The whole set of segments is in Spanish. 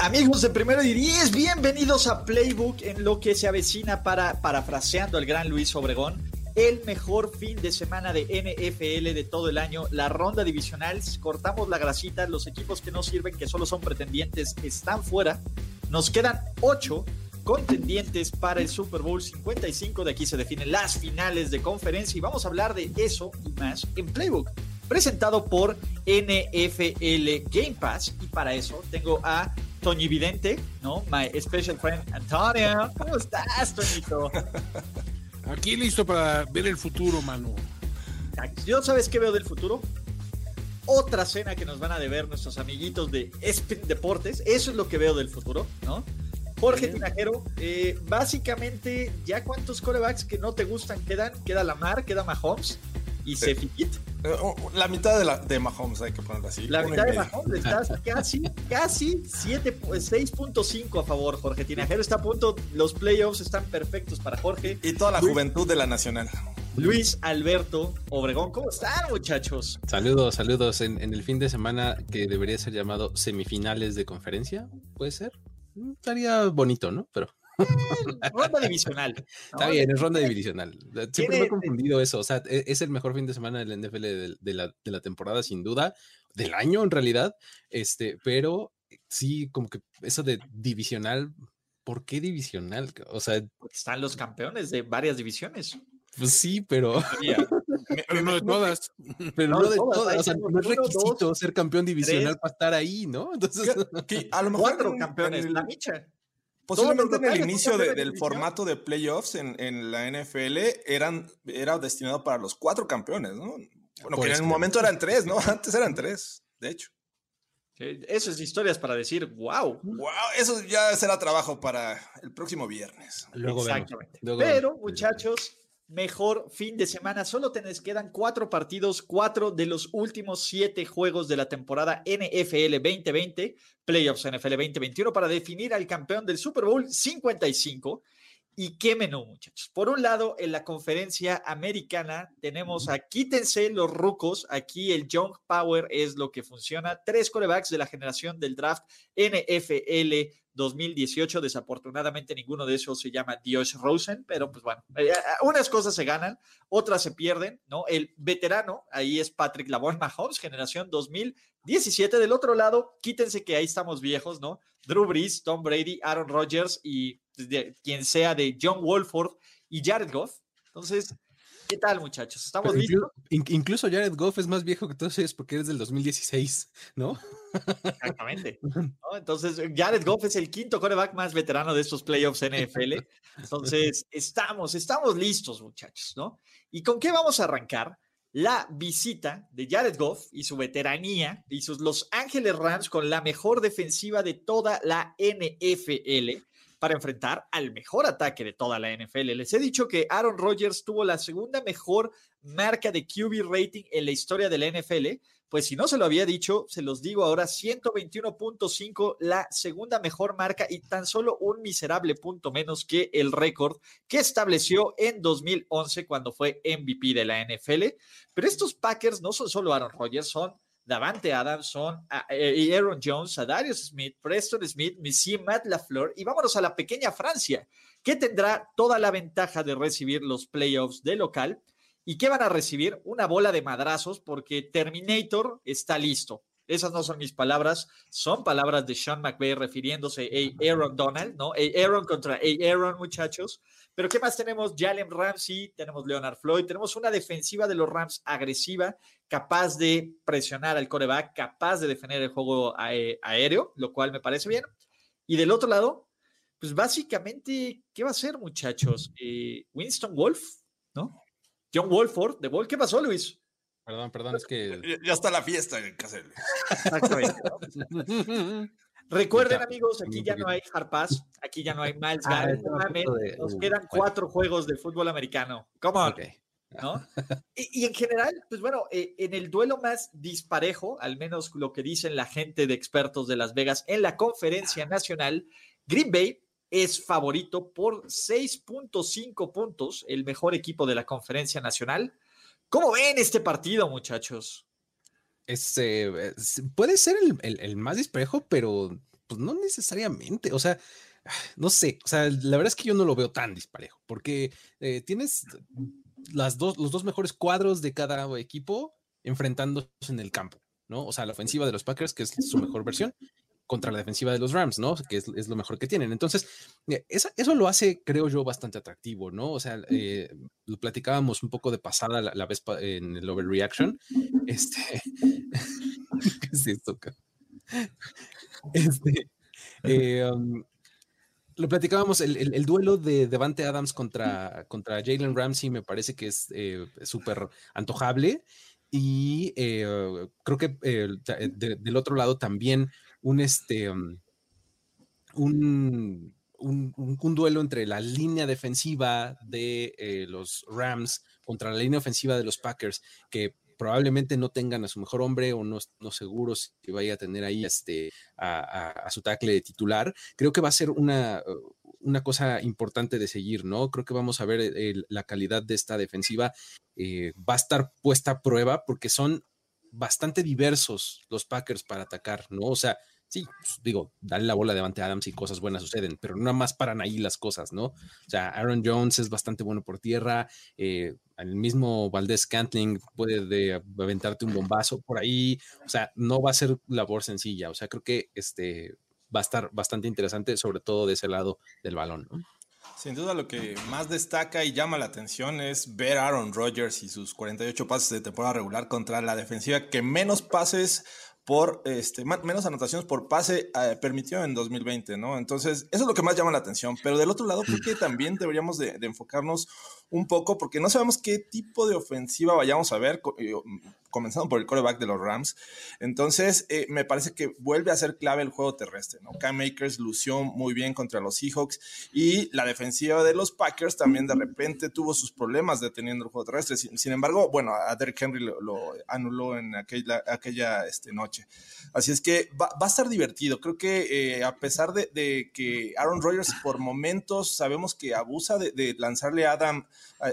Amigos de Primero y Diez, bienvenidos a Playbook en lo que se avecina para, parafraseando al gran Luis Obregón, el mejor fin de semana de NFL de todo el año, la ronda divisional, cortamos la grasita, los equipos que no sirven, que solo son pretendientes, están fuera, nos quedan ocho contendientes para el Super Bowl 55, de aquí se definen las finales de conferencia y vamos a hablar de eso y más en Playbook presentado por NFL Game Pass. Y para eso tengo a Toño Vidente, ¿no? My special friend Antonio. ¿Cómo estás, Toñito? Aquí listo para ver el futuro, mano. ¿Yo sabes qué veo del futuro? Otra cena que nos van a deber nuestros amiguitos de Spin Deportes. Eso es lo que veo del futuro, ¿no? Jorge Tinajero, eh, básicamente, ¿ya cuántos corebacks que no te gustan quedan? Queda Lamar, queda Mahomes y se eh, oh, La mitad de, la, de Mahomes hay que ponerlo así. La mitad de Mahomes, estás casi, casi 6.5 a favor, Jorge Tinajero está a punto, los playoffs están perfectos para Jorge. Y toda la juventud de la Nacional. Luis Alberto Obregón, ¿cómo están muchachos? Saludos, saludos. En, en el fin de semana que debería ser llamado semifinales de conferencia, ¿puede ser? Mm, estaría bonito, ¿no? Pero... ronda divisional. Está bien, es ronda divisional. Siempre me he confundido eso. O sea, e, es el mejor fin de semana del NFL de, la, de la temporada, sin duda, del año en realidad. Este, pero sí, como que eso de divisional, ¿por qué divisional? O sea, están los campeones de varias divisiones. Pues sí, pero. pero no de todas. Pero no, de todas. O sea, no es requisito ser campeón divisional para estar ahí, ¿no? Entonces. a lo mejor cuatro campeones. La micha. Posiblemente en el inicio del formato de playoffs en, la NFL eran, era destinado para los cuatro campeones, ¿no? Bueno, que en el momento eran tres, ¿no? Antes eran tres, de hecho. Eso es historias para decir, wow. Wow, eso ya será trabajo para el próximo viernes. Exactamente. Pero, muchachos, mejor fin de semana. Solo tenés, quedan cuatro partidos, cuatro de los últimos siete juegos de la temporada NFL 2020, Playoffs NFL 2021, para definir al campeón del Super Bowl 55. ¿Y qué menú, muchachos? Por un lado, en la conferencia americana tenemos a quítense los rucos. Aquí el Young Power es lo que funciona. Tres corebacks de la generación del draft NFL 2018. Desafortunadamente ninguno de esos se llama Dios Rosen, pero pues bueno, eh, unas cosas se ganan, otras se pierden, ¿no? El veterano, ahí es Patrick Lavon Mahomes, generación 2017. Del otro lado, quítense que ahí estamos viejos, ¿no? Drew Brees, Tom Brady, Aaron Rodgers y quien sea de John Wolford y Jared Goff. Entonces, ¿Qué tal, muchachos? ¿Estamos listos? Incluso Jared Goff es más viejo que todos ellos porque eres del 2016, ¿no? Exactamente. Entonces, Jared Goff es el quinto coreback más veterano de estos playoffs NFL. Entonces, estamos, estamos listos, muchachos, ¿no? ¿Y con qué vamos a arrancar? La visita de Jared Goff y su veteranía y sus Los Ángeles Rams con la mejor defensiva de toda la NFL para enfrentar al mejor ataque de toda la NFL. Les he dicho que Aaron Rodgers tuvo la segunda mejor marca de QB rating en la historia de la NFL. Pues si no se lo había dicho, se los digo ahora, 121.5, la segunda mejor marca y tan solo un miserable punto menos que el récord que estableció en 2011 cuando fue MVP de la NFL. Pero estos Packers no son solo Aaron Rodgers, son Davante Adamson, eh, y Aaron Jones, a Darius Smith, Preston Smith, Missy Matt LaFleur y vámonos a la pequeña Francia, que tendrá toda la ventaja de recibir los playoffs de local. ¿Y qué van a recibir? Una bola de madrazos porque Terminator está listo. Esas no son mis palabras, son palabras de Sean McVay refiriéndose a Aaron Donald, ¿no? A Aaron contra Aaron, muchachos. Pero ¿qué más tenemos? Jalen Ramsey, tenemos Leonard Floyd, tenemos una defensiva de los Rams agresiva, capaz de presionar al coreback, capaz de defender el juego aéreo, lo cual me parece bien. Y del otro lado, pues básicamente, ¿qué va a hacer, muchachos? Eh, Winston Wolf, ¿no? John Wolford, de Wolf. ¿Qué pasó, Luis? Perdón, perdón, es que. Ya está la fiesta en casa. Exactamente. Recuerden, amigos, aquí ya no hay Harpaz, aquí ya no hay Miles ah, Garrett. Nos uh, quedan cuatro juegos de fútbol americano. ¿Cómo? ¿No? Y, en general, pues bueno, eh, en el duelo más disparejo, al menos lo que dicen la gente de expertos de Las Vegas en la conferencia nacional, Green Bay es favorito por 6.5 puntos, el mejor equipo de la conferencia nacional. ¿Cómo ven este partido, muchachos? Este, puede ser el, más disparejo, pero pues no necesariamente. O sea, no sé. O sea, la verdad es que yo no lo veo tan disparejo, porque eh, tienes las dos, los dos mejores cuadros de cada equipo enfrentándose en el campo, ¿no? O sea, la ofensiva de los Packers, que es su mejor versión, contra la defensiva de los Rams, ¿no? Que es, lo mejor que tienen. Entonces, eh, eso, lo hace, creo yo, bastante atractivo, ¿no? O sea, eh, lo platicábamos un poco de pasada la, vez en el overreaction. Este, ¿qué es esto? Este, eh, um, lo platicábamos, el, duelo de Devante Adams contra, contra Jalen Ramsey me parece que es súper antojable. Y creo que del otro lado también un, este, um, un, un, duelo entre la línea defensiva de eh, los Rams contra la línea ofensiva de los Packers, que probablemente no tengan a su mejor hombre o no, no seguros que vaya a tener ahí este, a, su tackle titular. Creo que va a ser una, una cosa importante de seguir, ¿no? Creo que vamos a ver la calidad de esta defensiva. Eh, va a estar puesta a prueba porque son bastante diversos los Packers para atacar, ¿no? O sea, sí, pues, digo, dale la bola delante a Adams y cosas buenas suceden, pero no más paran ahí las cosas, ¿no? O sea, Aaron Jones es bastante bueno por tierra, eh, el mismo Valdés Cantling puede de aventarte un bombazo por ahí, o sea, no va a ser labor sencilla, o sea, creo que este va a estar bastante interesante, sobre todo de ese lado del balón, ¿no? Sin duda lo que más destaca y llama la atención es ver a Aaron Rodgers y sus 48 pases de temporada regular contra la defensiva que menos pases por este, menos anotaciones por pase eh, permitió en 2020, ¿no? Entonces, eso es lo que más llama la atención. Pero del otro lado, creo que también deberíamos de, enfocarnos un poco porque no sabemos qué tipo de ofensiva vayamos a ver, eh, comenzando por el coreback de los Rams. Entonces, eh, me parece que vuelve a ser clave el juego terrestre, ¿no? Cam Makers lució muy bien contra los Seahawks y la defensiva de los Packers también de repente tuvo sus problemas deteniendo el juego terrestre. Sin, embargo, bueno, a Derrick Henry lo, anuló en aquella, aquella este, noche. Así es que va, a estar divertido. Creo que eh, a pesar de, que Aaron Rodgers por momentos sabemos que abusa de, de lanzarle a Adam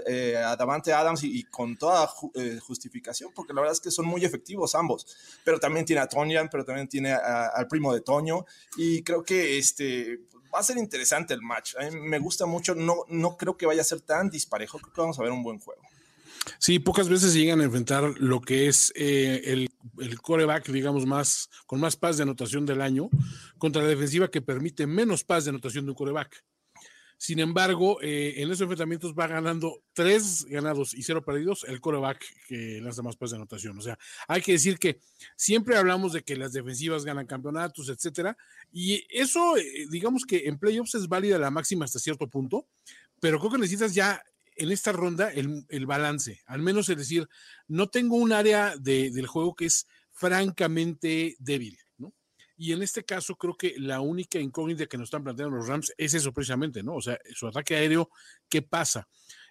eh, a Davante Adams y, con toda eh, justificación, porque la verdad es que son muy efectivos ambos. Pero también tiene a Tonyan, pero también tiene al primo de Toño. Y creo que este, va a ser interesante el match. A mí me gusta mucho. No, no creo que vaya a ser tan disparejo. Creo que vamos a ver un buen juego. Sí, pocas veces llegan a enfrentar lo que es eh, el, el, coreback, digamos, más con más paz de anotación del año contra la defensiva que permite menos paz de anotación de un coreback. Sin embargo, eh, en esos enfrentamientos va ganando tres ganados y cero perdidos el coreback que lanza más pases de anotación. O sea, hay que decir que siempre hablamos de que las defensivas ganan campeonatos, etcétera, y eso, eh, digamos que en playoffs es válida la máxima hasta cierto punto, pero creo que necesitas ya en esta ronda el, balance, al menos es decir, no tengo un área del juego que es francamente débil. Y en este caso creo que la única incógnita que nos están planteando los Rams es eso precisamente, ¿no? O sea, su ataque aéreo, ¿qué pasa?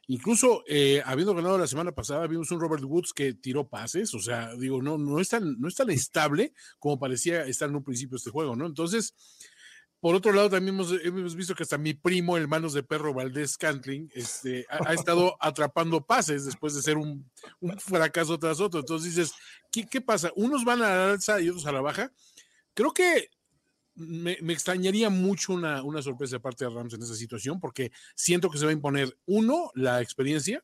Incluso eh, habiendo ganado la semana pasada, vimos un Robert Woods que tiró pases, o sea, digo, no, no, es tan, no es tan estable como parecía estar en un principio este juego, ¿no? Entonces, por otro lado, también hemos, visto que hasta mi primo, el manos de perro Valdés Cantling, este, ha, estado atrapando pases después de ser un, un, fracaso tras otro. Entonces dices, ¿qué, ¿qué, pasa? Unos van a la alza y otros a la baja creo que me, extrañaría mucho una, sorpresa de parte de Rams en esa situación, porque siento que se va a imponer, uno, la experiencia,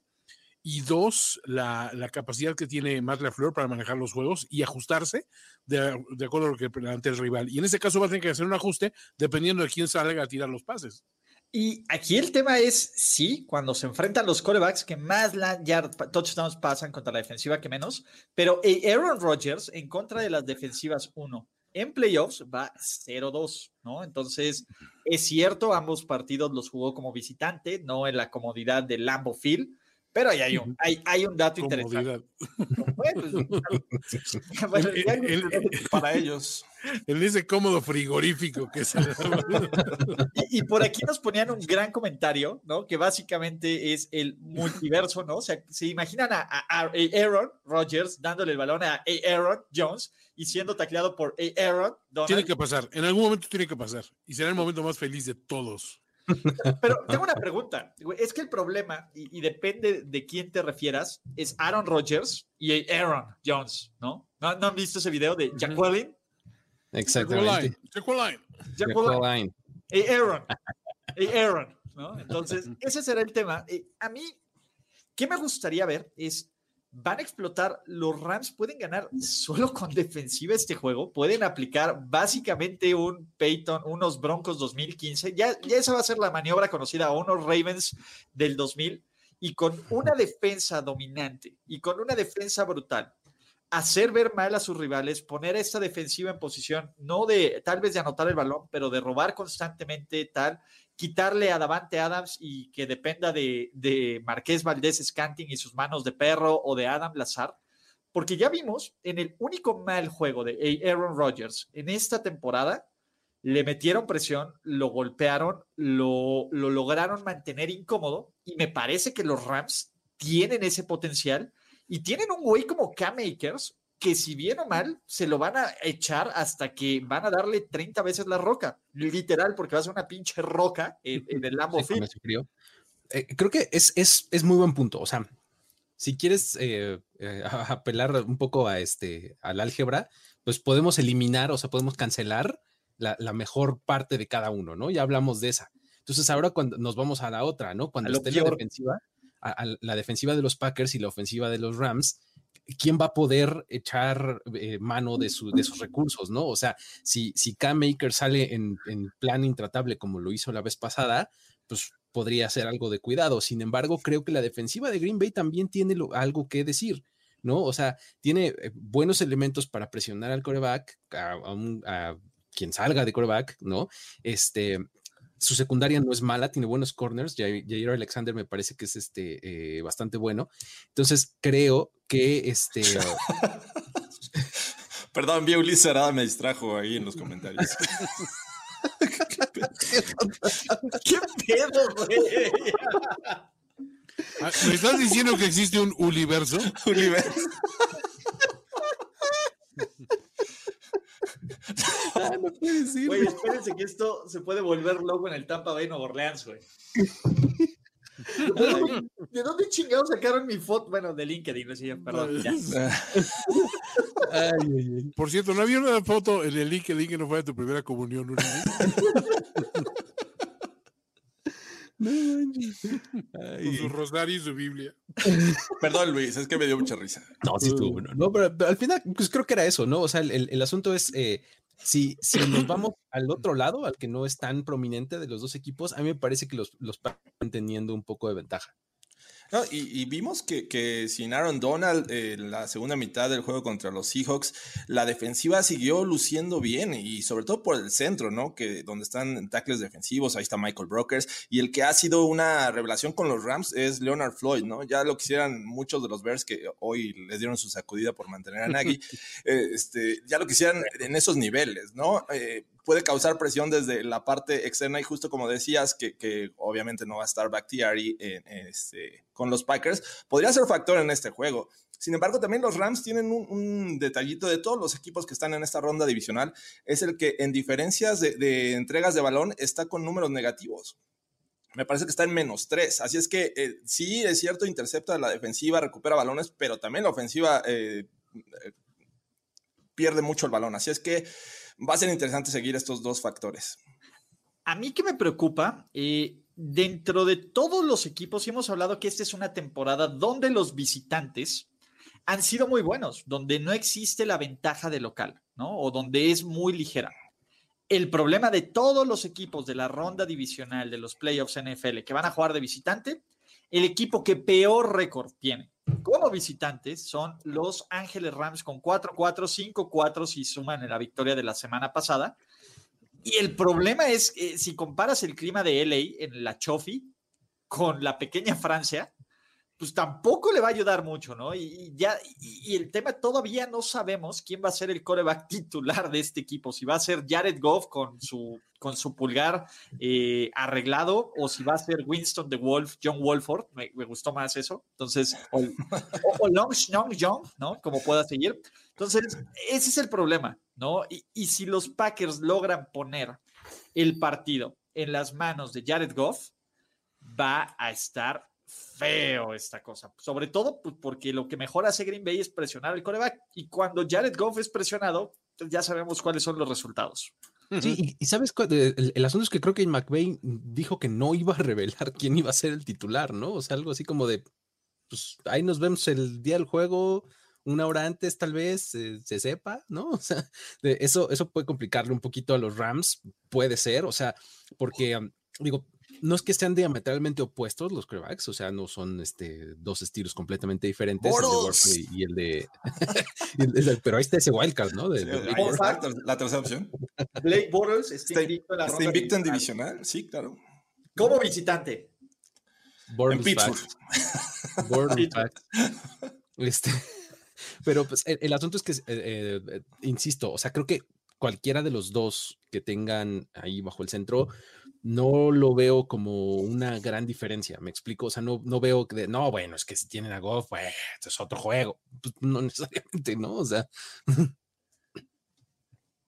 y dos, la, capacidad que tiene Matt LaFleur para manejar los juegos y ajustarse de, acuerdo a lo que plantea el rival. Y en este caso va a tener que hacer un ajuste dependiendo de quién salga a tirar los pases. Y aquí el tema es, sí, cuando se enfrentan los corebacks que más yard, touchdowns pasan contra la defensiva que menos, pero Aaron Rodgers en contra de las defensivas 1 en playoffs va 0-2, ¿no? Entonces, es cierto, ambos partidos los jugó como visitante, no en la comodidad del Lambo Field, pero ahí hay un, hay, hay un dato interesante. Bueno, para ellos. En ese cómodo frigorífico que se y, y, por aquí nos ponían un gran comentario, ¿no? Que básicamente es el multiverso, ¿no? O sea, se imaginan a, a, a Aaron Rodgers dándole el balón a Aaron Jones y siendo tacleado por Aaron Donald. Tiene que pasar, en algún momento tiene que pasar. Y será el momento más feliz de todos. Pero tengo una pregunta. Es que el problema, y, y, depende de quién te refieras, es Aaron Rodgers y Aaron Jones, ¿no? ¿No, ¿no han visto ese video de Jacqueline? Exactamente. Jacqueline. Jacqueline. Hey Aaron. Hey Aaron. ¿no? Entonces, ese será el tema. A mí, ¿qué me gustaría ver? Es van a explotar, los Rams pueden ganar solo con defensiva este juego, pueden aplicar básicamente un Peyton, unos Broncos 2015, ya, ya esa va a ser la maniobra conocida, a unos Ravens del 2000, y con una defensa dominante y con una defensa brutal, hacer ver mal a sus rivales, poner esta defensiva en posición, no de tal vez de anotar el balón, pero de robar constantemente tal, quitarle a Davante Adams y que dependa de, de Marqués Valdés Scanting y sus manos de perro o de Adam Lazar, porque ya vimos en el único mal juego de Aaron Rodgers en esta temporada, le metieron presión, lo golpearon, lo, lo lograron mantener incómodo y me parece que los Rams tienen ese potencial y tienen un güey como Cam Akers que si bien o mal, se lo van a echar hasta que van a darle 30 veces la roca, literal, porque va a ser una pinche roca en, en el Lambo sí, eh, creo que es, es, es, muy buen punto. O sea, si quieres eh, eh, apelar un poco a este, al álgebra, pues podemos eliminar, o sea, podemos cancelar la, la, mejor parte de cada uno, ¿no? Ya hablamos de esa. Entonces, ahora cuando nos vamos a la otra, ¿no? Cuando esté la defensiva, a, a la defensiva de los Packers y la ofensiva de los Rams, ¿quién va a poder echar eh, mano de, su, de, sus recursos, no? O sea, si, si Cam Maker sale en, en, plan intratable como lo hizo la vez pasada, pues podría ser algo de cuidado. Sin embargo, creo que la defensiva de Green Bay también tiene lo, algo que decir. ¿no? O sea, tiene eh, buenos elementos para presionar al coreback, a, a, un, a quien salga de coreback, ¿no? Este, su secundaria no es mala, tiene buenos corners. Jair Alexander me parece que es este, eh, bastante bueno. Entonces creo que este. Perdón, vi a Ulises Arada, me distrajo ahí en los comentarios. ¿Qué pedo, güey? Ah, ¿Me estás diciendo que existe un universo? Universo. Ah, no puede decir. Güey, espérense que esto se puede volver loco en el Tampa Bay Nueva Orleans, güey. ¿De dónde chingados sacaron mi foto? Bueno, de LinkedIn, perdón. Ya. Ay, ay, ay. Por cierto, ¿no había una foto en el LinkedIn que no fue de tu primera comunión? No Con su rosario y su Biblia. Perdón, Luis, es que me dio mucha risa. No, sí estuvo no, no, pero, pero, al final, pues creo que era eso, ¿no? O sea, el, el asunto es, eh, si, si nos vamos al otro lado, al que no es tan prominente de los dos equipos, a mí me parece que los, los están teniendo un poco de ventaja. No, y, y, vimos que, que, sin Aaron Donald en eh, la segunda mitad del juego contra los Seahawks, la defensiva siguió luciendo bien y sobre todo por el centro, ¿no? Que donde están tackles defensivos, ahí está Michael Brokers y el que ha sido una revelación con los Rams es Leonard Floyd, ¿no? Ya lo quisieran muchos de los Bears que hoy les dieron su sacudida por mantener a Nagy, eh, este, ya lo quisieran en esos niveles, ¿no? Eh, puede causar presión desde la parte externa y justo como decías, que, obviamente no va a estar Bakhtiari en, en este, con los Packers, podría ser factor en este juego. Sin embargo, también los Rams tienen un, detallito de todos los equipos que están en esta ronda divisional, es el que en diferencias de, de entregas de balón está con números negativos me parece que está en menos tres. Así es que eh, sí, es cierto, intercepta la defensiva, recupera balones, pero también la ofensiva eh, eh, pierde mucho el balón. Así es que va a ser interesante seguir estos dos factores. A mí que me preocupa, eh, dentro de todos los equipos, hemos hablado que esta es una temporada donde los visitantes han sido muy buenos, donde no existe la ventaja de local, ¿no? O donde es muy ligera. El problema de todos los equipos de la ronda divisional de los playoffs NFL que van a jugar de visitante, el equipo que peor récord tiene como visitantes son los Ángeles Rams con 4-4, 5-4 si suman en la victoria de la semana pasada. Y el problema es, que si comparas el clima de LA en la Chofi con la pequeña Francia, pues tampoco le va a ayudar mucho, ¿no? Y, ya, y, el tema todavía no sabemos quién va a ser el coreback titular de este equipo, si va a ser Jared Goff con su, con su pulgar eh, arreglado o si va a ser Winston the Wolf, John Wolford, me, gustó más eso, entonces, o, Long Long John, ¿no? Como pueda seguir. Entonces, ese es el problema, ¿no? Y, y si los Packers logran poner el partido en las manos de Jared Goff, va a estar feo esta cosa. Sobre todo pues, porque lo que mejor hace Green Bay es presionar al coreback. Y cuando Jared Goff es presionado, pues, ya sabemos cuáles son los resultados. Sí, y, sabes, el, el, asunto es que creo que McVay dijo que no iba a revelar quién iba a ser el titular, ¿no? O sea, algo así como de, pues ahí nos vemos el día del juego, una hora antes tal vez eh, se sepa, ¿no? O sea, eso, eso puede complicarle un poquito a los Rams, puede ser, o sea, porque, digo, no es que sean diametralmente opuestos los quarterbacks, o sea, no son este, dos estilos completamente diferentes, el de y, el de, Pero ahí está ese wildcard, ¿no? De, la tercera opción. Blake Bortles está, invicto en la está invicto en divisional, sí, claro. Como visitante. en Pittsburgh. este, pero pues el, asunto es que, eh, eh, insisto, o sea, creo que cualquiera de los dos que tengan ahí bajo el centro no lo veo como una gran diferencia, me explico, o sea, no, no veo que, no, bueno, es que si tienen a Goff, pues es otro juego, pues, no necesariamente, ¿no? O sea.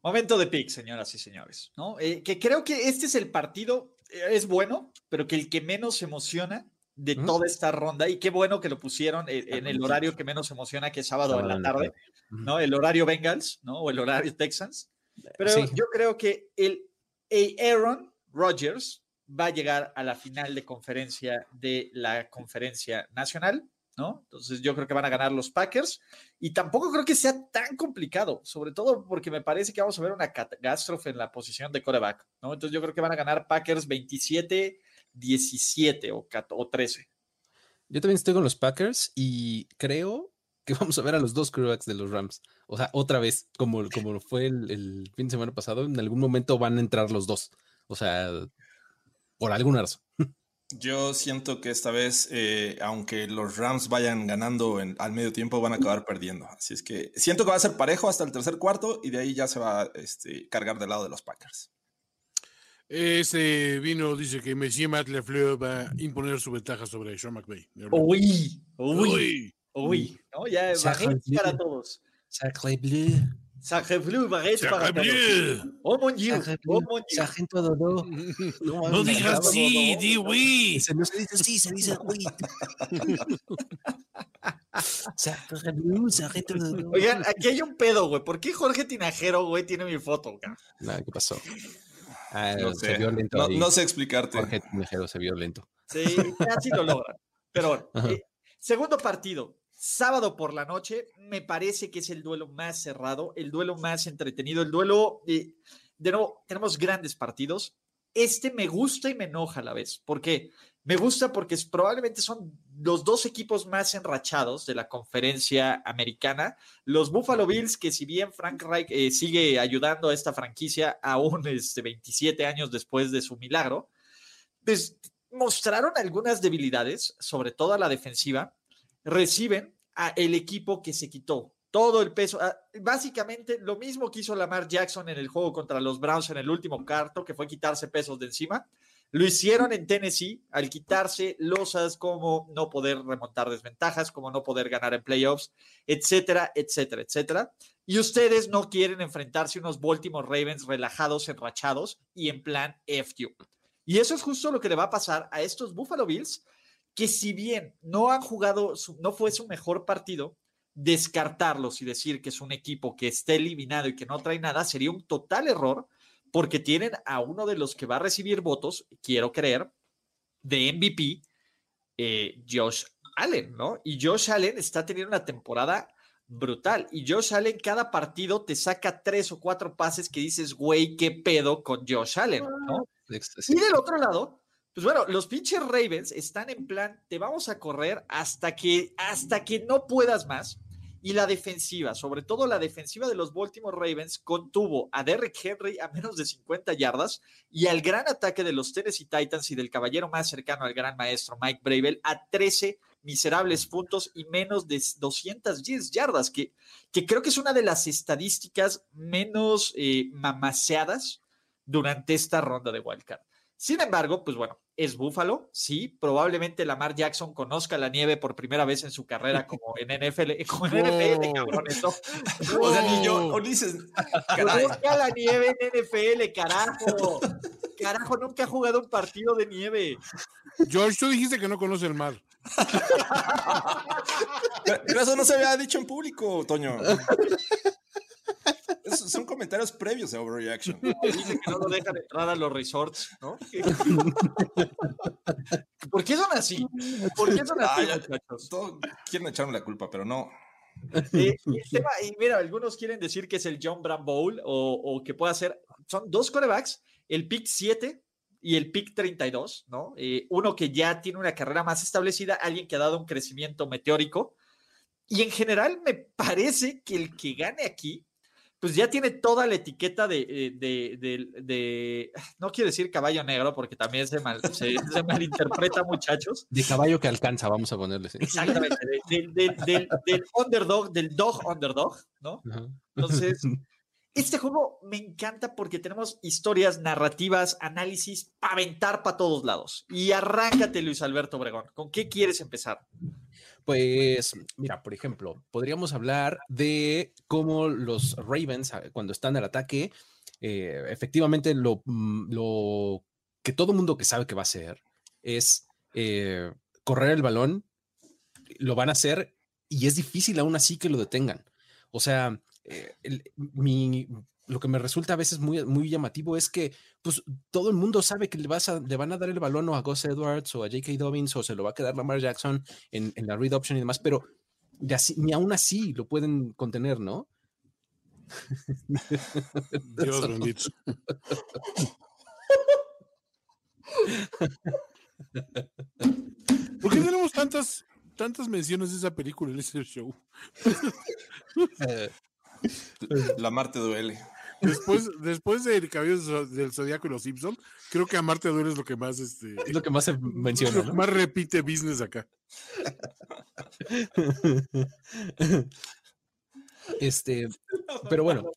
Momento de pick, señoras y señores, ¿no? Eh, que creo que este es el partido, eh, es bueno, pero que el que menos emociona de toda esta ronda, y qué bueno que lo pusieron en, el horario que menos emociona, que es sábado, en la tarde, ¿no? El horario Bengals, ¿no? O el horario Texans. Pero yo creo que el Aaron Rodgers va a llegar a la final de conferencia de la conferencia nacional, ¿no? Entonces yo creo que van a ganar los Packers y tampoco creo que sea tan complicado, sobre todo porque me parece que vamos a ver una catástrofe en la posición de coreback, ¿no? Entonces yo creo que van a ganar Packers 27, 17 o, 13. Yo también estoy con los Packers y creo que vamos a ver a los dos quarterbacks de los Rams. O sea, otra vez, como, como fue el fin de semana pasado, en algún momento van a entrar los dos. O sea, por alguna razón. Yo siento que esta vez, eh, aunque los Rams vayan ganando al medio tiempo, van a acabar perdiendo. Así es que siento que va a ser parejo hasta el tercer cuarto y de ahí ya se va a este, cargar del lado de los Packers. Este vino dice que Messi Matt Lefleur va a imponer su ventaja sobre Sean McVay. Uy, uy, uy, ¿no? Ya para todos. Sacre bleu. Sacre bleu, barrette para Oh mon Dieu, oh mon Dieu. Sargento Dodo. No, no digas sí, di oui. Se no se dice sí, se dice oui. Sacre bleu, Sargento Dodo. Oigan, aquí hay un pedo, güey. ¿Por qué Jorge Tinajero, güey, tiene mi foto, güey? Nada, ¿qué pasó? Ah, no, sé. Se vio lento no, no, sé explicarte. Jorge Tinajero se vio lento. Sí, casi lo logra. Pero eh, segundo partido, Sábado por la noche, me parece que es el duelo más cerrado, el duelo más entretenido, el duelo, de nuevo, tenemos grandes partidos. Este me gusta y me enoja a la vez. ¿Por qué? Me gusta porque probablemente son los dos equipos más enrachados de la conferencia americana. Los Buffalo Bills, que si bien Frank Reich eh, sigue ayudando a esta franquicia aún este, 27 años después de su milagro, pues mostraron algunas debilidades, sobre todo a la defensiva, reciben a el equipo que se quitó todo el peso. Ah, básicamente lo mismo que hizo Lamar Jackson en el juego contra los Browns en el último cuarto, que fue quitarse pesos de encima. Lo hicieron en Tennessee al quitarse losas como no poder remontar desventajas, como no poder ganar en playoffs, etcétera, etcétera, etcétera. Y ustedes no quieren enfrentarse a unos Baltimore Ravens relajados, enrachados y en plan FQ. Y eso es justo lo que le va a pasar a estos Buffalo Bills, que si bien no han jugado, no fue su mejor partido, descartarlos y decir que es un equipo que está eliminado y que no trae nada sería un total error porque tienen a uno de los que va a recibir votos, quiero creer, de MVP, eh, Josh Allen, ¿no? Y Josh Allen está teniendo una temporada brutal. Y Josh Allen cada partido te saca tres o cuatro pases que dices, güey, qué pedo con Josh Allen, ¿no? Y del otro lado, pues bueno, los pinches Ravens están en plan, te vamos a correr hasta que, hasta que no puedas más. Y la defensiva, sobre todo la defensiva de los Baltimore Ravens, contuvo a Derrick Henry a menos de 50 yardas y al gran ataque de los Tennessee Titans y del caballero más cercano al gran maestro Mike Bravel a 13 miserables puntos y menos de 210 yardas, que, que creo que es una de las estadísticas menos eh, mamaseadas durante esta ronda de Wildcard. Sin embargo, pues bueno, es Búfalo, sí, probablemente Lamar Jackson conozca la nieve por primera vez en su carrera como en NFL, como en NFL, cabrón, eso. O sea, ni yo, Ulises, conozca la nieve en NFL, carajo. Carajo, nunca ha jugado un partido de nieve. George, tú dijiste que no conoce el mar. Pero eso no se había dicho en público, Toño. Son comentarios previos de Overreaction. dice que no lo dejan entrar a los resorts, ¿no? ¿Por qué son así? ¿Por qué son así, muchachos? Todos quieren echarme la culpa, pero no. Eh, y mira, algunos quieren decir que es el John Brown Bowl o, o que pueda ser. Son dos corebacks, el pick 7 y el pick 32, ¿no? Eh, uno que ya tiene una carrera más establecida, alguien que ha dado un crecimiento meteórico. Y en general me parece que el que gane aquí pues ya tiene toda la etiqueta de, eh, de, no quiero decir caballo negro porque también se, mal, se, malinterpreta muchachos. De caballo que alcanza, vamos a ponerle. Exactamente, del, underdog, del dog underdog, ¿no? Entonces, este juego me encanta porque tenemos historias, narrativas, análisis para aventar para todos lados. Y arráncate, Luis Alberto Obregón. ¿Con qué quieres empezar? Pues, mira, por ejemplo, podríamos hablar de cómo los Ravens, ah, cuando están al ataque, eh, efectivamente mm, lo, que todo mundo que sabe que va a hacer es eh, correr el balón, lo van a hacer y es difícil aún así que lo detengan. O sea, eh, mi, lo que me resulta a veces muy, muy llamativo es que pues, todo el mundo sabe que le, vas a, le van a dar el balón o a Gus Edwards o a J.K. Dobbins o se lo va a quedar Lamar Jackson en, en la read option y demás, pero ni aún así lo pueden contener, ¿no? Dios bendito. ¿Por qué tenemos tantas, tantas menciones de esa película en ese show? La Marte duele. Después, después del cabello del Zodíaco y los Simpson, creo que Amarte Duele es lo que más este, es lo que más se menciona. Lo más repite business acá. Este, pero bueno,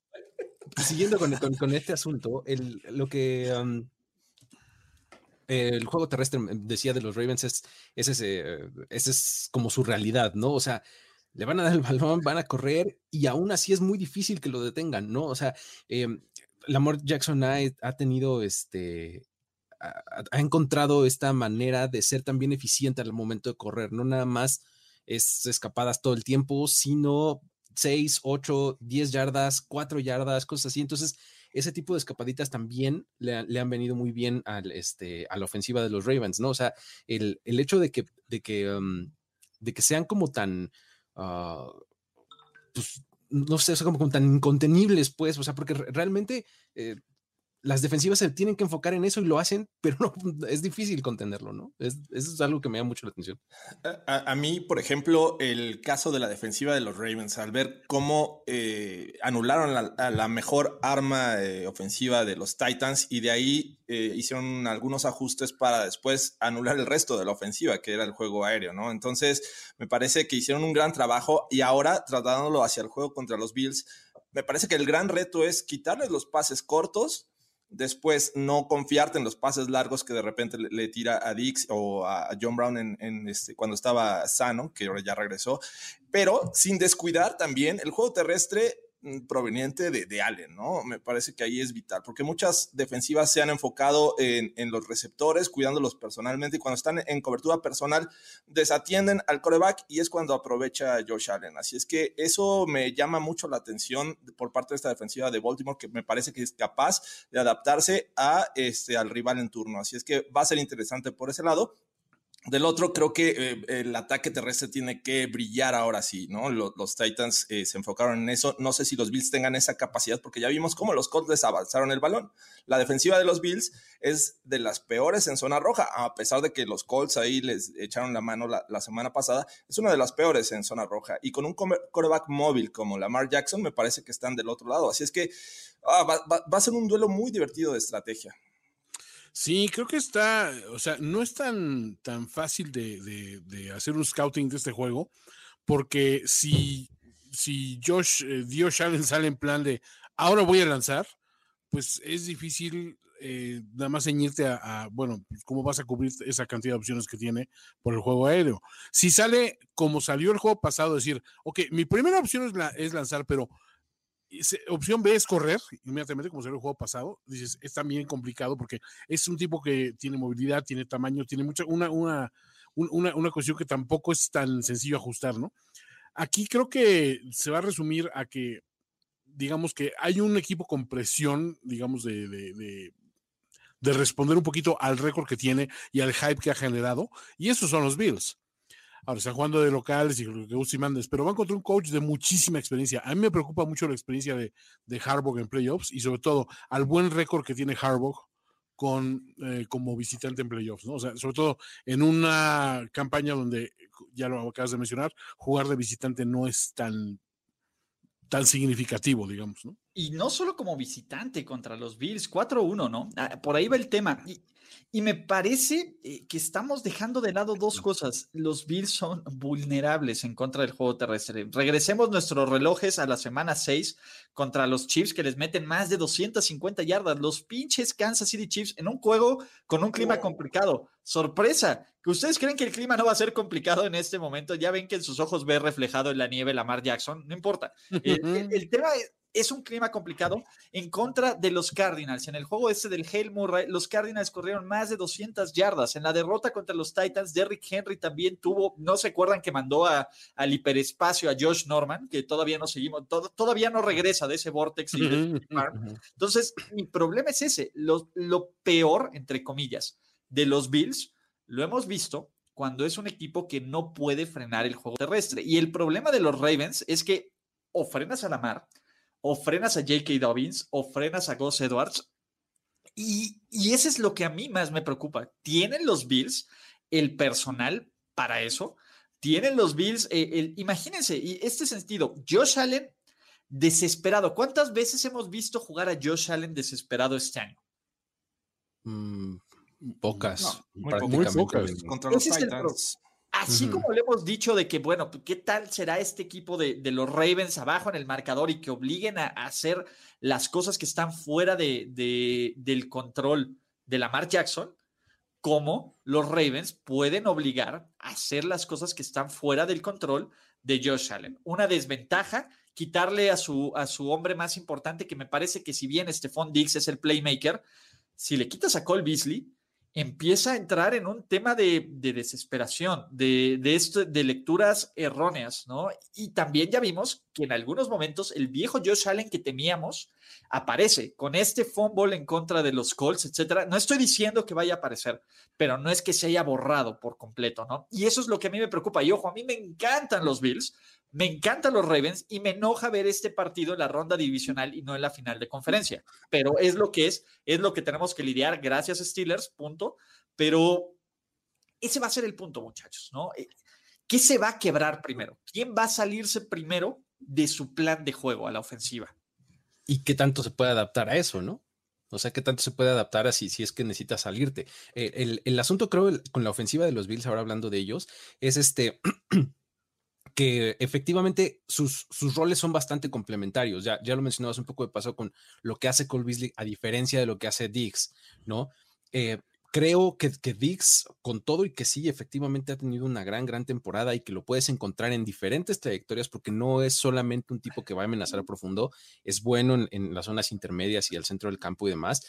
siguiendo con, con, este asunto, el, lo que um, el juego terrestre decía de los Ravens es, es ese, ese es como su realidad, ¿no? O sea, le van a dar el balón, van a correr y aún así es muy difícil que lo detengan, ¿no? O sea, eh, Lamar Jackson ha, ha tenido este, ha, encontrado esta manera de ser también eficiente al momento de correr, no nada más es escapadas todo el tiempo, sino 6, 8, 10 yardas, 4 yardas, cosas así. Entonces, ese tipo de escapaditas también le, han venido muy bien al, este, a la ofensiva de los Ravens, ¿no? O sea, el, el hecho de que, de que, um, de que sean como tan Ah, pues, no sé, son como, tan incontenibles, pues, o sea, porque realmente eh, las defensivas se tienen que enfocar en eso y lo hacen, pero no, es difícil contenerlo, ¿no? Es, eso es algo que me da mucho la atención. A, mí, por ejemplo, el caso de la defensiva de los Ravens, al ver cómo eh, anularon la, mejor arma eh, ofensiva de los Titans y de ahí eh, hicieron algunos ajustes para después anular el resto de la ofensiva, que era el juego aéreo, ¿no? Entonces, me parece que hicieron un gran trabajo y ahora tratándolo hacia el juego contra los Bills, me parece que el gran reto es quitarles los pases cortos Después, no confiarte en los pases largos que de repente le, tira a Dix o a John Brown este, cuando estaba sano, que ahora ya regresó, pero sin descuidar también el juego terrestre proveniente de, de, Allen, ¿no? Me parece que ahí es vital, porque muchas defensivas se han enfocado en, en, los receptores, cuidándolos personalmente, y cuando están en cobertura personal, desatienden al coreback y es cuando aprovecha Josh Allen. Así es que eso me llama mucho la atención por parte de esta defensiva de Baltimore, que me parece que es capaz de adaptarse a, este, al rival en turno. Así es que va a ser interesante por ese lado. Del otro, creo que eh, el ataque terrestre tiene que brillar ahora sí, ¿no? Los, Titans eh, se enfocaron en eso. No sé si los Bills tengan esa capacidad, porque ya vimos cómo los Colts les avanzaron el balón. La defensiva de los Bills es de las peores en zona roja, a pesar de que los Colts ahí les echaron la mano la, semana pasada, es una de las peores en zona roja. Y con un coreback móvil como Lamar Jackson, me parece que están del otro lado. Así es que ah, va, va a ser un duelo muy divertido de estrategia. Sí, creo que está, o sea, no es tan, tan fácil de, de, hacer un scouting de este juego, porque si, si Josh, eh, Josh Allen sale en plan de ahora voy a lanzar, pues es difícil eh, nada más ceñirte a, a, bueno, cómo vas a cubrir esa cantidad de opciones que tiene por el juego aéreo. Si sale como salió el juego pasado, decir, ok, mi primera opción es, la, es lanzar, pero opción B es correr, inmediatamente como se ve el juego pasado, dices, es también complicado porque es un tipo que tiene movilidad, tiene tamaño, tiene mucha, una, una, una, una cuestión que tampoco es tan sencillo ajustar, ¿no? Aquí creo que se va a resumir a que, digamos que hay un equipo con presión, digamos, de, de, de, de responder un poquito al récord que tiene y al hype que ha generado, y esos son los Bills. Ahora están jugando de locales y lo que Uzi mandes, pero van contra un coach de muchísima experiencia. A mí me preocupa mucho la experiencia de, de Harbaugh en playoffs y sobre todo al buen récord que tiene Harbaugh con, eh, como visitante en playoffs, ¿no? O sea, sobre todo en una campaña donde, ya lo acabas de mencionar, jugar de visitante no es tan, tan significativo, digamos, ¿no? Y no solo como visitante contra los Bills, 4-1, ¿no? Por ahí va el tema. Y, y me parece eh, que estamos dejando de lado dos cosas. Los Bills son vulnerables en contra del juego terrestre. Regresemos nuestros relojes a la semana 6 contra los Chiefs que les meten más de 250 yardas. Los pinches Kansas City Chiefs en un juego con un clima complicado. Sorpresa, que ustedes creen que el clima no va a ser complicado en este momento. Ya ven que en sus ojos ve reflejado en la nieve Lamar Jackson. No importa. el, el, el tema es es un clima complicado en contra de los Cardinals. En el juego este del Hail Murray, los Cardinals corrieron más de 200 yardas. En la derrota contra los Titans, Derrick Henry también tuvo, no se acuerdan que mandó a, al hiperespacio a Josh Norman, que todavía no seguimos, to, todavía no regresa de ese vortex. Entonces, mi problema es ese, lo, lo peor, entre comillas, de los Bills, lo hemos visto cuando es un equipo que no puede frenar el juego terrestre. Y el problema de los Ravens es que o frenas a la mar, o frenas a J.K. Dobbins, o frenas a Gus Edwards. Y, y eso es lo que a mí más me preocupa. ¿Tienen los Bills el personal para eso? ¿Tienen los Bills? Eh, el, imagínense, y este sentido, Josh Allen desesperado. ¿Cuántas veces hemos visto jugar a Josh Allen desesperado este año? Mm, pocas. No, muy, muy, pocas. Contra los Titans. Así uh -huh. como le hemos dicho de que, bueno, ¿qué tal será este equipo de, de, los Ravens abajo en el marcador y que obliguen a, a hacer las cosas que están fuera de, de, del control de Lamar Jackson? ¿Cómo los Ravens pueden obligar a hacer las cosas que están fuera del control de Josh Allen? Una desventaja, quitarle a su, a su hombre más importante, que me parece que si bien Stephon Diggs es el playmaker, si le quitas a Cole Beasley, empieza a entrar en un tema de, de desesperación, de lecturas erróneas, ¿no? Y también ya vimos que en algunos momentos el viejo Josh Allen que temíamos aparece con este fumble en contra de los Colts, etcétera. No estoy diciendo que vaya a aparecer, pero no es que se haya borrado por completo, ¿no? Y eso es lo que a mí me preocupa. Y ojo, a mí me encantan los Bills, me encantan los Ravens y me enoja ver este partido en la ronda divisional y no en la final de conferencia. Pero es lo que es, es lo que tenemos que lidiar. Gracias, Steelers, punto. Pero ese va a ser el punto, muchachos, ¿no? ¿Qué se va a quebrar primero? ¿Quién va a salirse primero de su plan de juego a la ofensiva? ¿Y qué tanto se puede adaptar a eso, no? O sea, ¿qué tanto se puede adaptar así si es que necesitas salirte? El, el asunto, creo, con la ofensiva de los Bills, ahora hablando de ellos, es este que efectivamente sus, sus, roles son bastante complementarios. Ya, ya lo mencionabas un poco de paso con lo que hace Cole Beasley, a diferencia de lo que hace Diggs, ¿no? Eh, creo que, que Dix, con todo y que sí, efectivamente ha tenido una gran, gran temporada y que lo puedes encontrar en diferentes trayectorias porque no es solamente un tipo que va a amenazar a profundo, es bueno en, las zonas intermedias y al centro del campo y demás.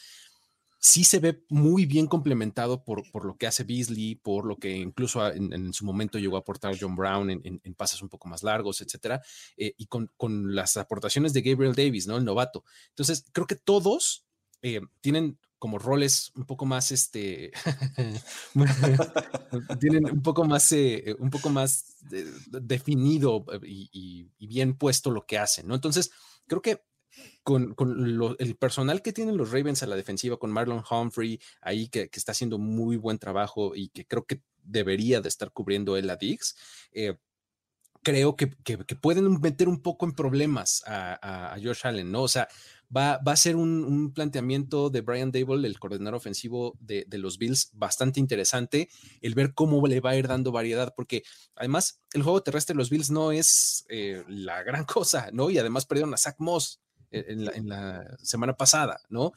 Sí se ve muy bien complementado por, por lo que hace Beasley, por lo que incluso en, su momento llegó a aportar John Brown en, en pases un poco más largos, etcétera, eh, y con, con, las aportaciones de Gabriel Davis, ¿no? El novato. Entonces, creo que todos eh, tienen como roles un poco más, este, tienen un poco más, eh, un poco más definido y, bien puesto lo que hacen, ¿no? Entonces, creo que con, el personal que tienen los Ravens a la defensiva, con Marlon Humphrey ahí que, está haciendo muy buen trabajo y que creo que debería de estar cubriendo él a Dix, eh, creo que, pueden meter un poco en problemas a, Josh Allen, ¿no? O sea, va, a ser un, planteamiento de Brian Dable, el coordinador ofensivo de, los Bills, bastante interesante, el ver cómo le va a ir dando variedad, porque además el juego terrestre de los Bills no es eh, la gran cosa, ¿no? Y además perdieron a Zach Moss eh, en la, semana pasada, ¿no?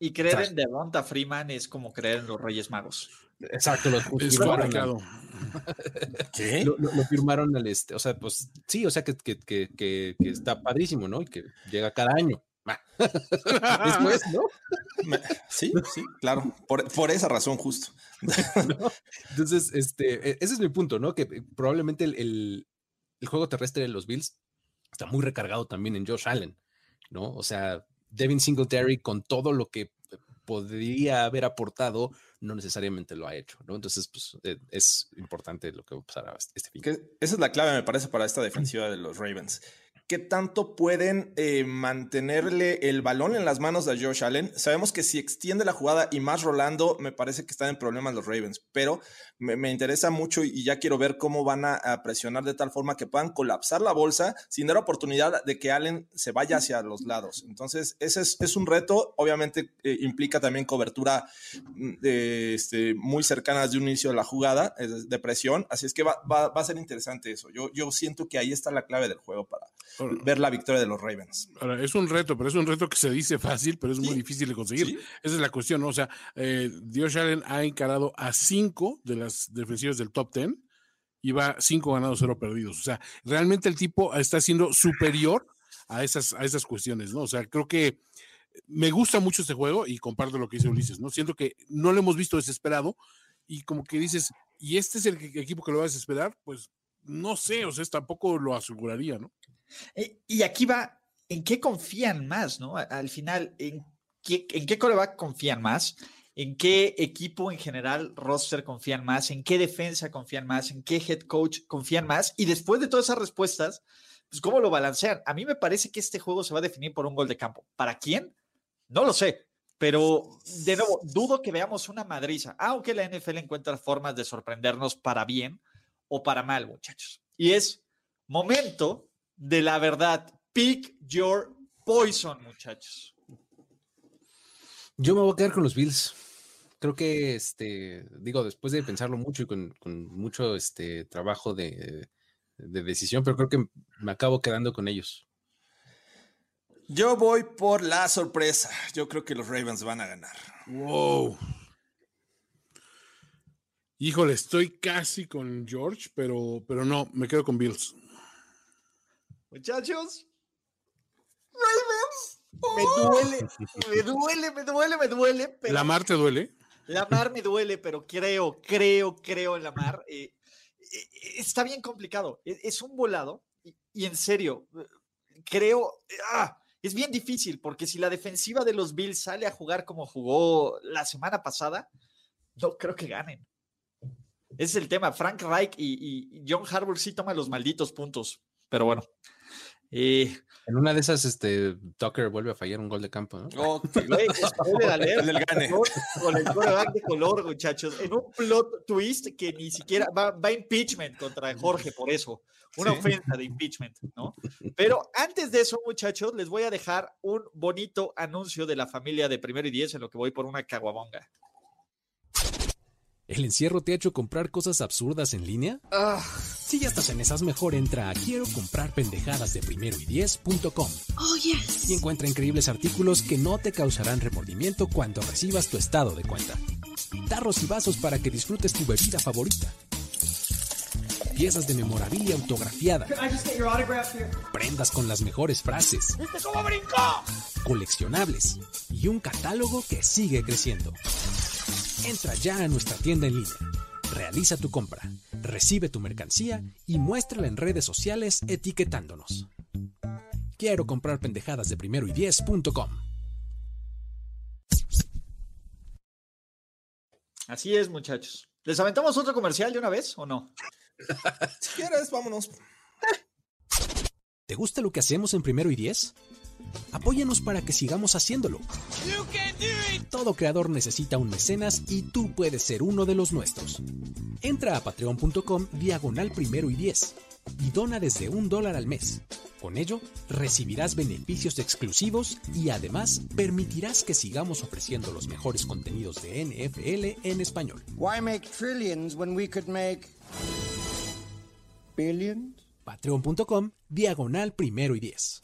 Y creer en Devonta Freeman es como creer en los Reyes Magos. Exacto, lo, firmaron ¿Qué? Lo, firmaron al este, o sea, pues sí, o sea que, que, está padrísimo, ¿no? Y que llega cada año. Después, ¿no? Sí, sí, claro. Por, esa razón, justo. Entonces, este, e, ese es mi punto, ¿no? Que eh, probablemente el, juego terrestre de los Bills está muy recargado también en Josh Allen, ¿no? O sea, Devin Singletary con todo lo que podría haber aportado, no necesariamente lo ha hecho, ¿no? Entonces, pues e, es importante lo que va a pasar este fin. esa es la clave, me parece, para esta defensiva de los Ravens qué tanto pueden eh, mantenerle el balón en las manos de Josh Allen. Sabemos que si extiende la jugada y más Rolando, me parece que están en problemas los Ravens, pero me, interesa mucho y ya quiero ver cómo van a, presionar de tal forma que puedan colapsar la bolsa sin dar oportunidad de que Allen se vaya hacia los lados. Entonces, ese es, un reto. Obviamente eh, implica también cobertura mm, este, muy cercanas de un inicio de la jugada, de presión. Así es que va, a ser interesante eso. Yo siento que ahí está la clave del juego para ver la victoria de los Ravens. Ahora, es un reto, pero es un reto que se dice fácil, pero es muy difícil de conseguir. Esa es la cuestión, ¿no? O sea, eh, Dios Allen ha encarado a cinco de las defensivas del top ten y va cinco ganados, cero perdidos. O sea, realmente el tipo está siendo superior a esas, a esas cuestiones, ¿no? O sea, creo que me gusta mucho este juego y comparto lo que dice Ulises, ¿no? Siento que no lo hemos visto desesperado y como que dices, ¿y este es el equipo que lo va a desesperar? Pues no sé, o sea, tampoco lo aseguraría, ¿no? Eh, y aquí va, ¿en qué confían más, no? Al final, ¿en qué, en coreback confían más? ¿En qué equipo en general, roster, confían más? ¿En qué defensa confían más? ¿En qué head coach confían más? Y después de todas esas respuestas, pues ¿cómo lo balancean? A mí me parece que este juego se va a definir por un gol de campo. ¿Para quién? No lo sé. Pero, de nuevo, dudo que veamos una madriza, aunque la NFL encuentra formas de sorprendernos para bien o para mal, muchachos. Y es momento de la verdad. Pick your poison, muchachos. Yo me voy a quedar con los Bills. Creo que, este, digo, después de pensarlo mucho y con, mucho este, trabajo de, decisión, pero creo que me acabo quedando con ellos. Yo voy por la sorpresa. Yo creo que los Ravens van a ganar. Wow. Híjole, estoy casi con George, pero, pero no, me quedo con Bills. Muchachos, Ravens. Me duele, me duele, me duele, me duele. ¿La mar te duele? La mar me duele, pero creo, creo, creo en la mar. Eh, eh, está bien complicado. E, es, un volado y, en serio, creo, ah, es bien difícil porque si la defensiva de los Bills sale a jugar como jugó la semana pasada, no creo que ganen. Ese es el tema. Frank Reich y, y John Harbour sí toman los malditos puntos. Pero bueno, y en una de esas, este, Tucker vuelve a fallar un gol de campo, ¿no? Oh, el gane. Con el coreback de color, muchachos. En un plot twist que ni siquiera va, va impeachment contra Jorge por eso. Una ofensa de impeachment, ¿no? Pero antes de eso, muchachos, les voy a dejar un bonito anuncio de la familia de primero y diez en lo que voy por una caguabonga. ¿El encierro te ha hecho comprar cosas absurdas en línea? Ah. Si ya estás en esas, mejor entra a quiero comprar pendejadas de primero y diez.com. Oh, yes. Y encuentra increíbles artículos que no te causarán remordimiento cuando recibas tu estado de cuenta. tarros y vasos para que disfrutes tu bebida favorita, piezas de memorabilia autografiada, prendas con las mejores frases, coleccionables y un catálogo que sigue creciendo. Entra ya a nuestra tienda en línea. Realiza tu compra, recibe tu mercancía y muéstrala en redes sociales etiquetándonos. Quiero comprar pendejadas de primero y diez.com. Así es, muchachos. ¿Les aventamos otro comercial de una vez o no? si quieres, vámonos. ¿Te gusta lo que hacemos en primero y diez? Apóyanos para que sigamos haciéndolo. Todo creador necesita un mecenas y tú puedes ser uno de los nuestros. Entra a patreon.com diagonal primero y diez y dona desde un dólar al mes. Con ello, recibirás beneficios exclusivos y además permitirás que sigamos ofreciendo los mejores contenidos de NFL en español. Why make trillions when we could make billions? Patreon.com diagonal primero y diez.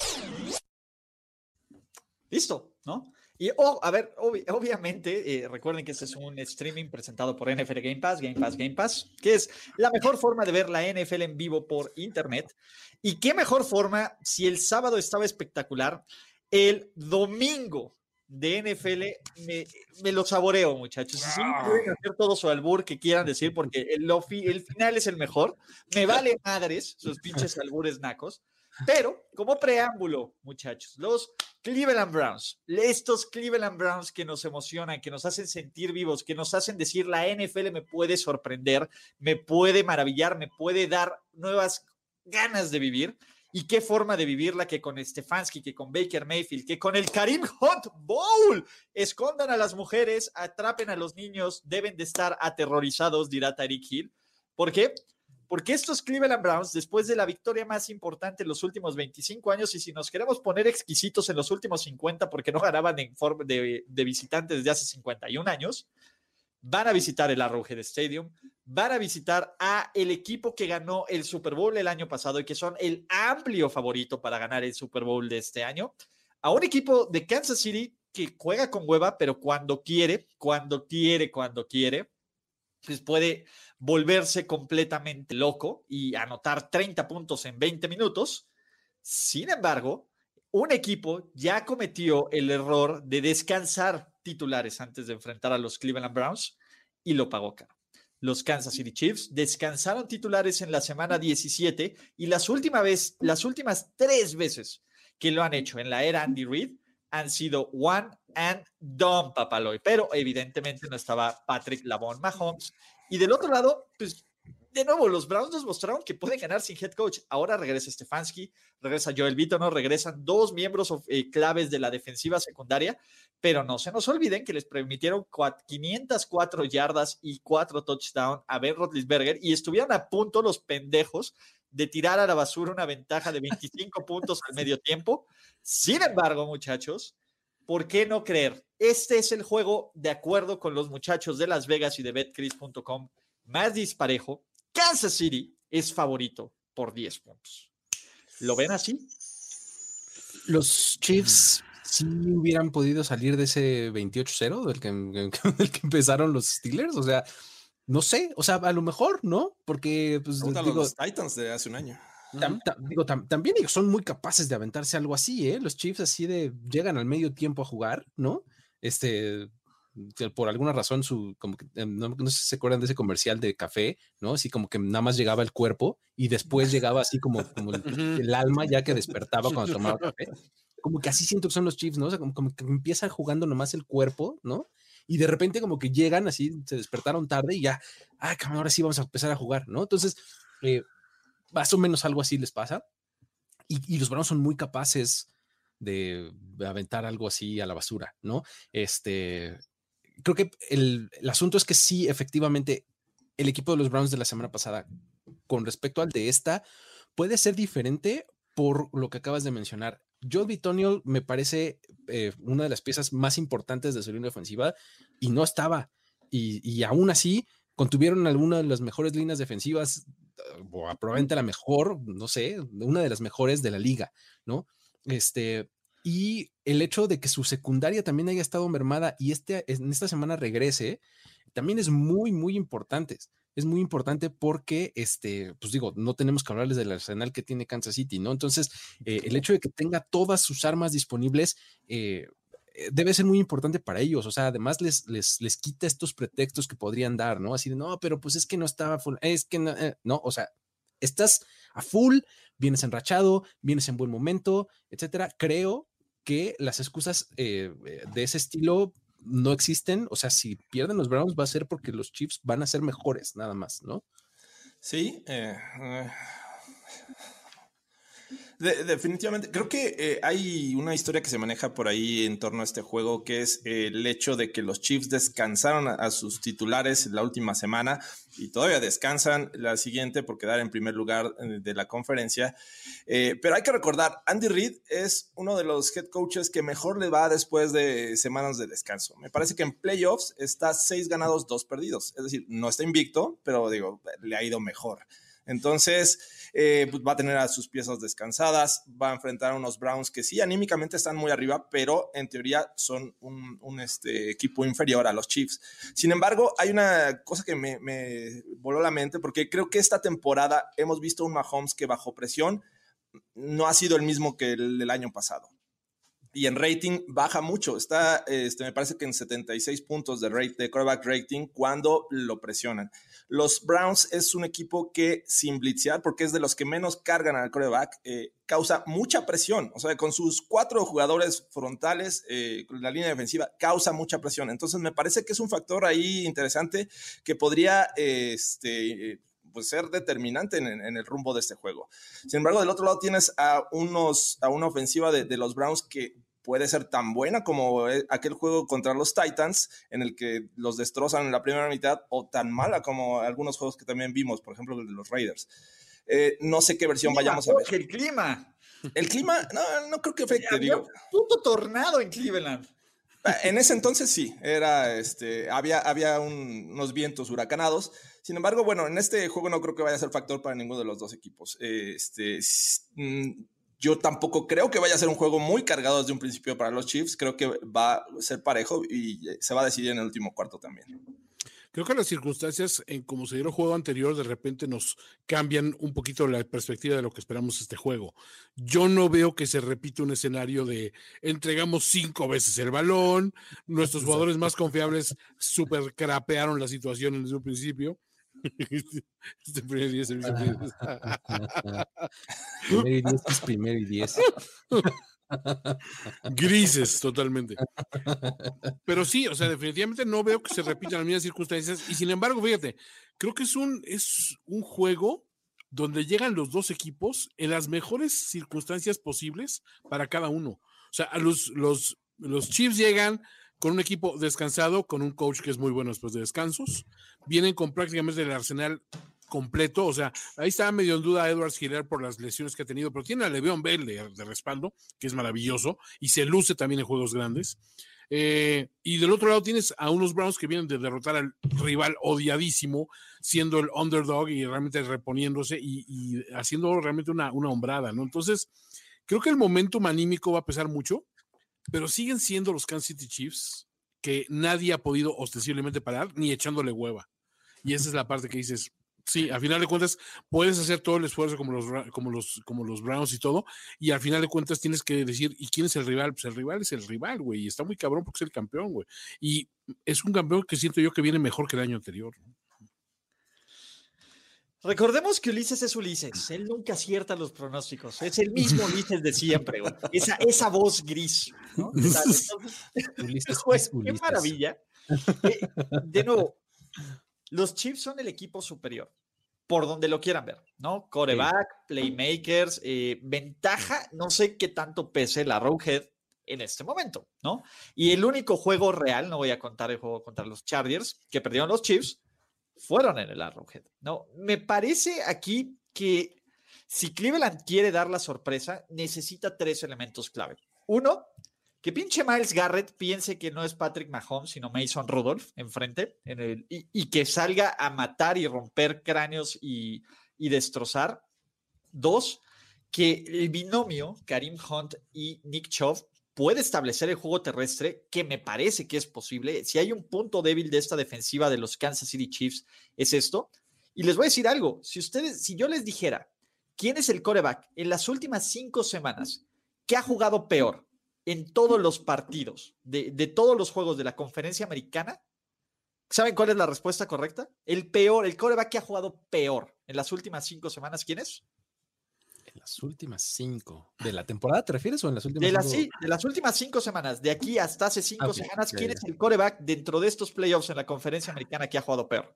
Listo, ¿no? Y, oh, a ver, obviamente, eh, recuerden que este es un streaming presentado por NFL Game Pass, Game Pass, Game Pass, que es la mejor forma de ver la NFL en vivo por Internet. Y qué mejor forma si el sábado estaba espectacular, el domingo de NFL me, me lo saboreo, muchachos. Si pueden hacer todo su albur que quieran decir, porque el, el final es el mejor. Me vale madres sus pinches albures nacos. Pero como preámbulo, muchachos, los Cleveland Browns, estos Cleveland Browns que nos emocionan, que nos hacen sentir vivos, que nos hacen decir la NFL me puede sorprender, me puede maravillar, me puede dar nuevas ganas de vivir. Y qué forma de vivirla que con Stefanski, que con Baker Mayfield, que con el Karim Hunt Bowl. Escondan a las mujeres, atrapen a los niños, deben de estar aterrorizados, dirá Tariq Hill. ¿Por qué? Porque estos Cleveland Browns, después de la victoria más importante en los últimos 25 años, y si nos queremos poner exquisitos en los últimos 50, porque no ganaban en forma de, de visitantes desde hace 51 años, van a visitar el Arrowhead Stadium, van a visitar a el equipo que ganó el Super Bowl el año pasado y que son el amplio favorito para ganar el Super Bowl de este año, a un equipo de Kansas City que juega con hueva, pero cuando quiere, cuando quiere, cuando quiere, pues puede volverse completamente loco y anotar 30 puntos en 20 minutos. Sin embargo, un equipo ya cometió el error de descansar titulares antes de enfrentar a los Cleveland Browns y lo pagó caro. Los Kansas City Chiefs descansaron titulares en la semana 17 y las, vez, las últimas tres veces que lo han hecho en la era Andy Reid han sido one and done, papaloy. Pero evidentemente no estaba Patrick Lavon Mahomes y del otro lado, pues de nuevo, los Browns nos mostraron que pueden ganar sin head coach. Ahora regresa Stefanski, regresa Joel no regresan dos miembros eh, claves de la defensiva secundaria, pero no se nos olviden que les permitieron 504 yardas y 4 touchdowns a Ben Roethlisberger y estuvieron a punto los pendejos de tirar a la basura una ventaja de 25 puntos al medio tiempo. Sin embargo, muchachos, ¿por qué no creer? Este es el juego, de acuerdo con los muchachos de Las Vegas y de betcris.com, más disparejo. Kansas City es favorito por 10 puntos. ¿Lo ven así? Los Chiefs sí hubieran podido salir de ese 28-0 del que, que empezaron los Steelers. O sea, no sé, o sea, a lo mejor, ¿no? Porque, pues, digo, los Titans de hace un año digo, también ellos son muy capaces de aventarse algo así, ¿eh? Los Chiefs así de llegan al medio tiempo a jugar, ¿no? Este, por alguna razón, su, como que, em, no, sé si se acuerdan de ese comercial de café, ¿no? Así como que nada más llegaba el cuerpo y después llegaba así como, como el, alma ya que despertaba cuando tomaba café. Como que así siento que son los Chiefs, ¿no? O sea, como, como que empiezan jugando nomás el cuerpo, ¿no? Y de repente como que llegan así, se despertaron tarde y ya, ay, ahora sí vamos a empezar a jugar, ¿no? Entonces, eh, más o menos algo así les pasa. Y, los Browns son muy capaces de, aventar algo así a la basura, ¿no? Este, creo que el, asunto es que sí, efectivamente, el equipo de los Browns de la semana pasada, con respecto al de esta, puede ser diferente por lo que acabas de mencionar. Joe Bitonio me parece eh, una de las piezas más importantes de su línea ofensiva y no estaba. Y, y aún así, contuvieron alguna de las mejores líneas defensivas probablemente la mejor, no sé, una de las mejores de la liga, ¿no? Este, y el hecho de que su secundaria también haya estado mermada y este, en esta semana regrese, también es muy, muy importante. Es muy importante porque, este, pues digo, no tenemos que hablarles del arsenal que tiene Kansas City, ¿no? Entonces, eh, el hecho de que tenga todas sus armas disponibles, eh, eh, debe ser muy importante para ellos. O sea, además les, les, les quita estos pretextos que podrían dar, ¿no? Así de, no, pero pues es que no estaba full, es que no, eh", no, o sea, estás a full, vienes enrachado, vienes en buen momento, etcétera. Creo que las excusas eh, de ese estilo no existen. O sea, si pierden los Browns va a ser porque los Chiefs van a ser mejores, nada más, ¿no? Sí, eh, de, definitivamente, creo que eh, hay una historia que se maneja por ahí en torno a este juego, que es el hecho de que los Chiefs descansaron a, a, sus titulares la última semana y todavía descansan la siguiente por quedar en primer lugar eh, de la conferencia. Eh, pero hay que recordar, Andy Reid es uno de los head coaches que mejor le va después de semanas de descanso. Me parece que en playoffs está seis ganados, dos perdidos. Es decir, no está invicto, pero digo, le ha ido mejor. Entonces, eh, pues va a tener a sus piezas descansadas, va a enfrentar a unos Browns que sí, anímicamente están muy arriba, pero en teoría son un, este, equipo inferior a los Chiefs. Sin embargo, hay una cosa que me, me voló la mente, porque creo que esta temporada hemos visto un Mahomes que bajo presión no ha sido el mismo que el del año pasado y en rating baja mucho. Está, este, me parece que en 76 puntos de, rate, de quarterback rating cuando lo presionan. Los Browns es un equipo que sin blitzear, porque es de los que menos cargan al quarterback, eh, causa mucha presión. O sea, con sus cuatro jugadores frontales, eh, la línea defensiva causa mucha presión. Entonces, me parece que es un factor ahí interesante que podría, este, pues, ser determinante en, el rumbo de este juego. Sin embargo, del otro lado tienes a, unos, a una ofensiva de los Browns que puede ser tan buena como eh, aquel juego contra los Titans, en el que los destrozan en la primera mitad, o tan mala como algunos juegos que también vimos, por ejemplo, el de los Raiders. Eh, no sé qué versión clima, vayamos a ver. El clima. El clima, no, no creo que afecte. Un puto tornado en Cleveland. En ese entonces sí, era este, había, había un, unos vientos huracanados. Sin embargo, bueno, en este juego no creo que vaya a ser factor para ninguno de los dos equipos. Este, yo tampoco creo que vaya a ser un juego muy cargado desde un principio para los Chiefs. Creo que va a ser parejo y se va a decidir en el último cuarto también. Creo que las circunstancias, en como se dio el juego anterior, de repente nos cambian un poquito la perspectiva de lo que esperamos este juego. Yo no veo que se repita un escenario de entregamos cinco veces el balón, nuestros jugadores más confiables super crapearon la situación desde un principio. Este primer 10 es primer y 10 es primer y 10. Grises, totalmente. Pero sí, o sea, definitivamente no veo que se repitan las mismas circunstancias. Y sin embargo, fíjate, creo que es un, es un juego donde llegan los dos equipos en las mejores circunstancias posibles para cada uno. O sea, los, los, los Chiefs llegan con un equipo descansado, con un coach que es muy bueno después de descansos. Vienen con prácticamente el arsenal completo, o sea, ahí está medio en duda Edwards Hiller por las lesiones que ha tenido, pero tiene a Le'Veon Bell de, respaldo, que es maravilloso, y se luce también en juegos grandes. Eh, y del otro lado tienes a unos Browns que vienen de derrotar al rival odiadísimo, siendo el underdog y realmente reponiéndose y, haciendo realmente una, una hombrada, ¿no? Entonces, creo que el momentum anímico va a pesar mucho, pero siguen siendo los Kansas City Chiefs que nadie ha podido ostensiblemente parar ni echándole hueva. Y esa es la parte que dices, sí, al final de cuentas puedes hacer todo el esfuerzo como los, como los, como los Browns y todo, y al final de cuentas tienes que decir, ¿y quién es el rival? Pues el rival es el rival, güey, y está muy cabrón porque es el campeón, güey. Y es un campeón que siento yo que viene mejor que el año anterior. Recordemos que Ulises es Ulises, él nunca acierta los pronósticos, es el mismo Ulises de siempre, güey. Esa, esa voz gris, ¿no? Entonces, Ulises, pues, qué Ulises. maravilla. Eh, de nuevo, los Chiefs son el equipo superior, por donde lo quieran ver, ¿no? Coreback, sí. playmakers, eh, ventaja, no sé qué tanto pese la Roadhead en este momento, ¿no? Y el único juego real, no voy a contar el juego contra los Chargers, que perdieron los Chiefs, fueron en el Arrowhead, ¿no? Me parece aquí que si Cleveland quiere dar la sorpresa, necesita tres elementos clave. Uno, que pinche Miles Garrett piense que no es Patrick Mahomes, sino Mason Rudolph enfrente, en el, y, que salga a matar y romper cráneos y, y destrozar. Dos, que el binomio Karim Hunt y Nick Chubb puede establecer el juego terrestre, que me parece que es posible. Si hay un punto débil de esta defensiva de los Kansas City Chiefs, es esto. Y les voy a decir algo, si ustedes, si yo les dijera, ¿quién es el coreback en las últimas cinco semanas que ha jugado peor en todos los partidos de, todos los juegos de la conferencia americana? ¿Saben cuál es la respuesta correcta? El peor, el coreback que ha jugado peor en las últimas cinco semanas, ¿quién es? En las últimas cinco. ¿De la temporada te refieres o en las últimas De, las, cinco? sí, de las últimas cinco semanas, de aquí hasta hace cinco semanas, ¿quién es el coreback dentro de estos playoffs en la conferencia americana que ha jugado peor?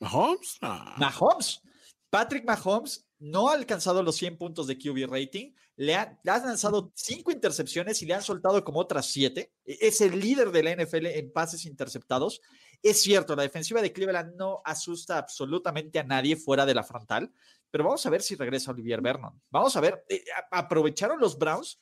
Mahomes. Ah. Mahomes. Patrick Mahomes no ha alcanzado los 100 puntos de QB rating, le, ha- le han lanzado cinco intercepciones y le han soltado como otras siete. E- Es el líder de la NFL en pases interceptados. Es cierto, la defensiva de Cleveland no asusta absolutamente a nadie fuera de la frontal, pero vamos a ver si regresa Olivier Vernon. Vamos a ver, eh, aprovecharon los Browns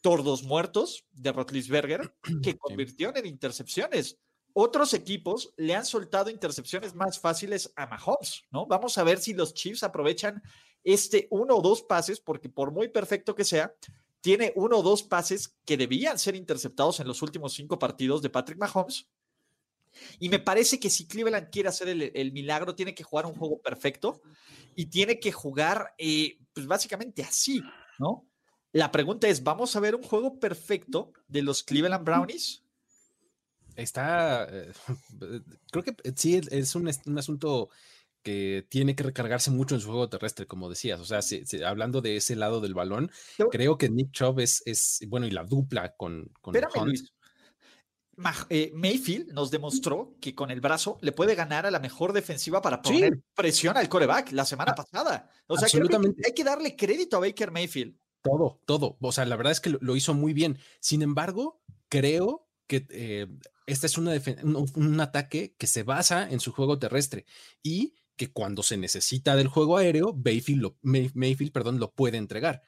tordos muertos de Rotlisberger que convirtieron en intercepciones otros equipos le han soltado intercepciones más fáciles a Mahomes, ¿no? Vamos a ver si los Chiefs aprovechan este uno o dos pases, porque por muy perfecto que sea, tiene uno o dos pases que debían ser interceptados en los últimos cinco partidos de Patrick Mahomes. Y me parece que si Cleveland quiere hacer el, el milagro, tiene que jugar un juego perfecto y tiene que jugar, eh, pues básicamente así, ¿no? La pregunta es, ¿vamos a ver un juego perfecto de los Cleveland Brownies? Está, eh, creo que sí, es un, un asunto que tiene que recargarse mucho en su juego terrestre, como decías. O sea, si- si- hablando de ese lado del balón, creo que Nick Chubb es, es bueno, y la dupla con, con Espérame, Hunt. Luis. Eh, Mayfield nos demostró que con el brazo le puede ganar a la mejor defensiva para Sí. poner presión al coreback la semana Ah, pasada. O sea, que hay que darle crédito a Baker Mayfield. Todo, todo. O sea, la verdad es que lo, hizo muy bien. Sin embargo, creo que eh, este es una un, un ataque que se basa en su juego terrestre y que cuando se necesita del juego aéreo, Mayfield lo, Mayfield, perdón, lo puede entregar.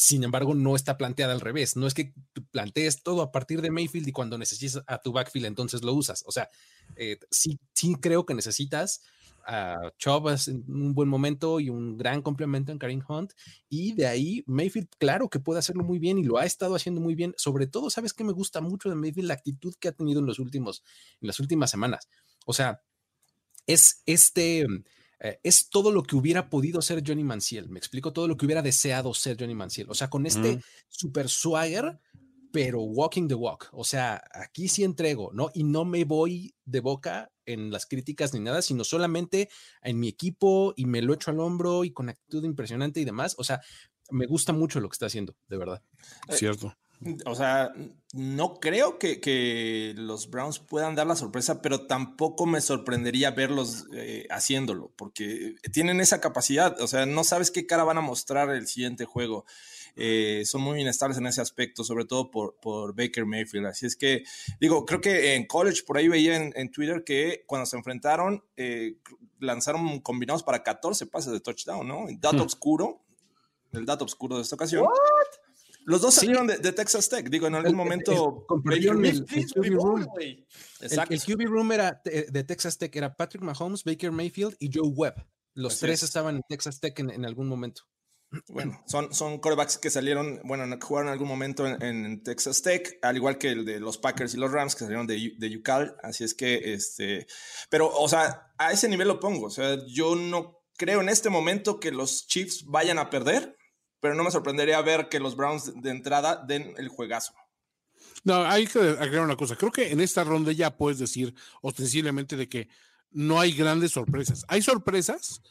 Sin embargo, no está planteada al revés. No es que plantees todo a partir de Mayfield y cuando necesitas a tu backfield entonces lo usas. O sea, eh, sí, sí creo que necesitas a Chubb en un buen momento y un gran complemento en Karim Hunt. Y de ahí, Mayfield, claro que puede hacerlo muy bien y lo ha estado haciendo muy bien. Sobre todo, ¿sabes qué me gusta mucho de Mayfield? La actitud que ha tenido en, los últimos, en las últimas semanas. O sea, es este, eh, es todo lo que hubiera podido ser Johnny Manziel. Me explico todo lo que hubiera deseado ser Johnny Manziel. O sea, con este Mm. super swagger, pero walking the walk. O sea, aquí sí entrego, ¿no? Y no me voy de boca en las críticas ni nada, sino solamente en mi equipo y me lo echo al hombro y con actitud impresionante y demás. O sea, me gusta mucho lo que está haciendo, de verdad. Cierto. O sea, no creo que, que los Browns puedan dar la sorpresa, pero tampoco me sorprendería verlos eh, haciéndolo, porque tienen esa capacidad. O sea, no sabes qué cara van a mostrar el siguiente juego. Eh, son muy inestables en ese aspecto, sobre todo por, por Baker Mayfield. Así es que, digo, creo que en college, por ahí veía en, en Twitter que cuando se enfrentaron, eh, lanzaron combinados para 14 pases de touchdown, ¿no? Dato Hmm. oscuro, el dato oscuro de esta ocasión. Los dos salieron de, de Texas Tech. Digo, en algún El- el- momento. Baker el- Please, QB room. El, el QB room era de, Texas Tech, era Patrick Mahomes, Baker Mayfield y Joe Webb. Los Así tres es. estaban en Texas Tech en, en algún momento. Bueno, son, son quarterbacks que salieron, bueno, en- jugaron en algún momento en, en Texas Tech, al igual que el de los Packers y los Rams que salieron de, de UCAL. Así es que, este, pero, o sea, a ese nivel lo pongo. O sea, yo no creo en este momento que los Chiefs vayan a perder, pero no me sorprendería ver que los Browns de entrada den el juegazo. No, hay que agregar una cosa. Creo que en esta ronda ya puedes decir ostensiblemente de que no hay grandes sorpresas. Hay sorpresas,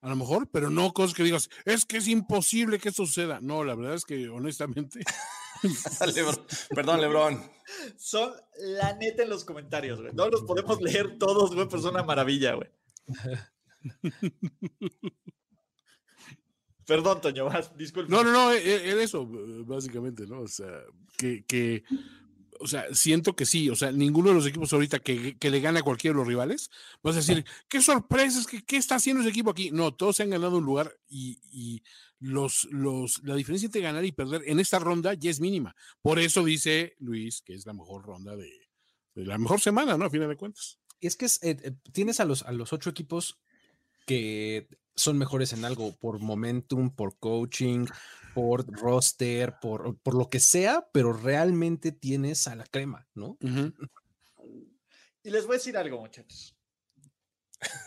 a lo mejor, pero no cosas que digas, es que es imposible que suceda. No, la verdad es que honestamente, Lebron. Perdón, Lebron. Son la neta en los comentarios, güey. No los podemos leer todos, güey, pero son una maravilla, güey. Perdón, Toño, vas, disculpa. no, no, no, e- e- era eso, básicamente, ¿no? O sea, que, que, o sea, siento que sí, o sea, ninguno de los equipos ahorita que, que le gana a cualquiera de los rivales, vas a decir, qué sorpresas, qué, qué está haciendo ese equipo aquí. No, todos se han ganado un lugar y, y los, los, la diferencia entre ganar y perder en esta ronda ya es mínima. Por eso dice Luis que es la mejor ronda de, de la mejor semana, ¿no? A final de cuentas. Es que es, eh, eh, tienes a los, a los ocho equipos que son mejores en algo por momentum, por coaching, por roster, por, por lo que sea, pero realmente tienes a la crema, ¿no? Y les voy a decir algo, muchachos.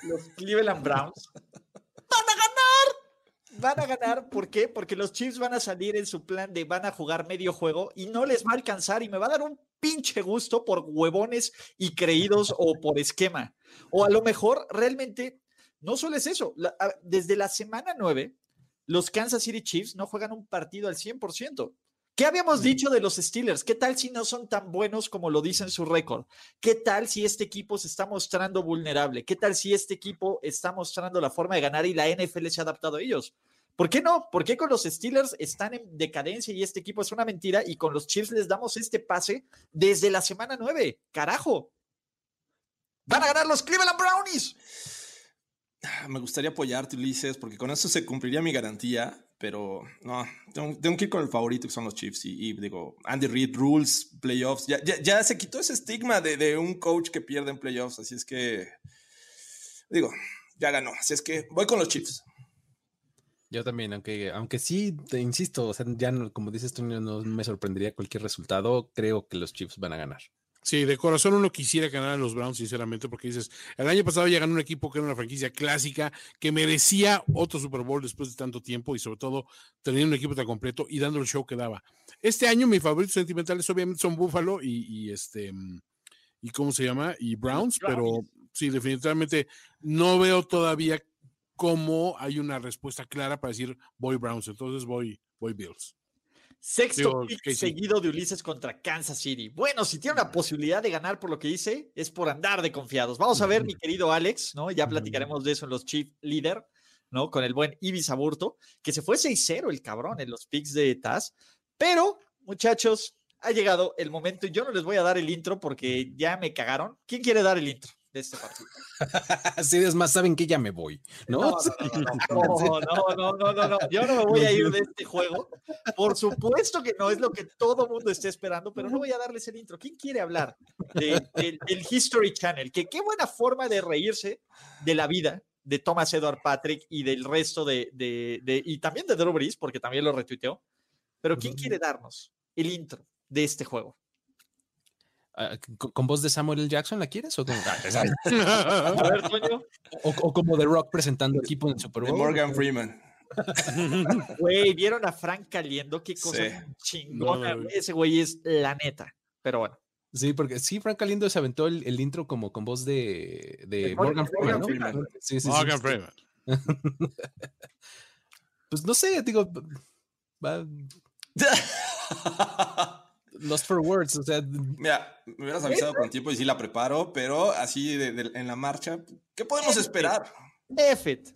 Los Cleveland Browns van a ganar. Van a ganar, ¿por qué? Porque los Chiefs van a salir en su plan de van a jugar medio juego y no les va a alcanzar y me va a dar un pinche gusto por huevones y creídos o por esquema. O a lo mejor realmente no solo es eso. desde la semana 9, los Kansas City Chiefs no juegan un partido al 100%. ¿Qué habíamos dicho de los Steelers? ¿Qué tal si no son tan buenos como lo dice en su récord? ¿Qué tal si este equipo se está mostrando vulnerable? ¿Qué tal si este equipo está mostrando la forma de ganar y la NFL se ha adaptado a ellos? ¿Por qué no? ¿Por qué con los Steelers están en decadencia y este equipo es una mentira y con los Chiefs les damos este pase desde la semana 9? Carajo. Van a ganar los Cleveland Brownies. Me gustaría apoyarte, Ulises, porque con eso se cumpliría mi garantía, pero no, tengo, que ir con el favorito que son los Chiefs. Y, digo, Andy Reid, rules, playoffs, ya, ya, se quitó ese estigma de, de, un coach que pierde en playoffs, así es que, digo, ya ganó, así es que voy con los Chiefs. Yo también, aunque, aunque sí, te insisto, o sea, ya como dices tú, no me sorprendería cualquier resultado, creo que los Chiefs van a ganar. Sí, de corazón uno quisiera ganar a los Browns, sinceramente, porque dices, el año pasado ya ganó un equipo que era una franquicia clásica, que merecía otro Super Bowl después de tanto tiempo y sobre todo teniendo un equipo tan completo y dando el show que daba. Este año mis favoritos sentimentales obviamente son Buffalo y, este, y ¿cómo se llama? Y Browns, pero sí, definitivamente no veo todavía cómo hay una respuesta clara para decir voy Browns, entonces voy, voy Bills. Sexto pick seguido de Ulises contra Kansas City. Bueno, si tiene una posibilidad de ganar por lo que dice, es por andar de confiados. Vamos a ver, mi querido Alex, ¿no? Ya platicaremos de eso en los Chief Leader, ¿no? Con el buen Ibis Aburto, que se fue 6-0 el cabrón en los picks de Taz. Pero, muchachos, ha llegado el momento y yo no les voy a dar el intro porque ya me cagaron. ¿Quién quiere dar el intro? De este partido. Así es más, saben que ya me voy, ¿no? No no no, no, no, yo no me voy a ir de este juego. Por supuesto que no es lo que todo mundo está esperando, pero no voy a darles el intro. ¿Quién quiere hablar del History Channel? Que qué buena forma de reírse de la vida de Thomas Edward Patrick y del resto de, de, de y también de Drew Brees, porque también lo retuiteó. Pero ¿quién quiere darnos el intro de este juego? Ah, ¿Con, voz de Samuel L. Jackson la quieres? ¿O, o, como The Rock presentando equipo en el Super Bowl. Morgan Freeman. Güey, ¿vieron a Frank Caliendo? Qué cosa chingona. Ese güey es la neta. Pero bueno. Sí, porque sí, Frank Caliendo se aventó el, intro como con voz de, de, Morgan, Freeman. Sí, sí, Morgan Freeman. pues no sé, digo. Va... Lost for Words, o sea. Mira, me hubieras avisado con tiempo y sí la preparo, pero así de, en la marcha, ¿qué podemos esperar? F it,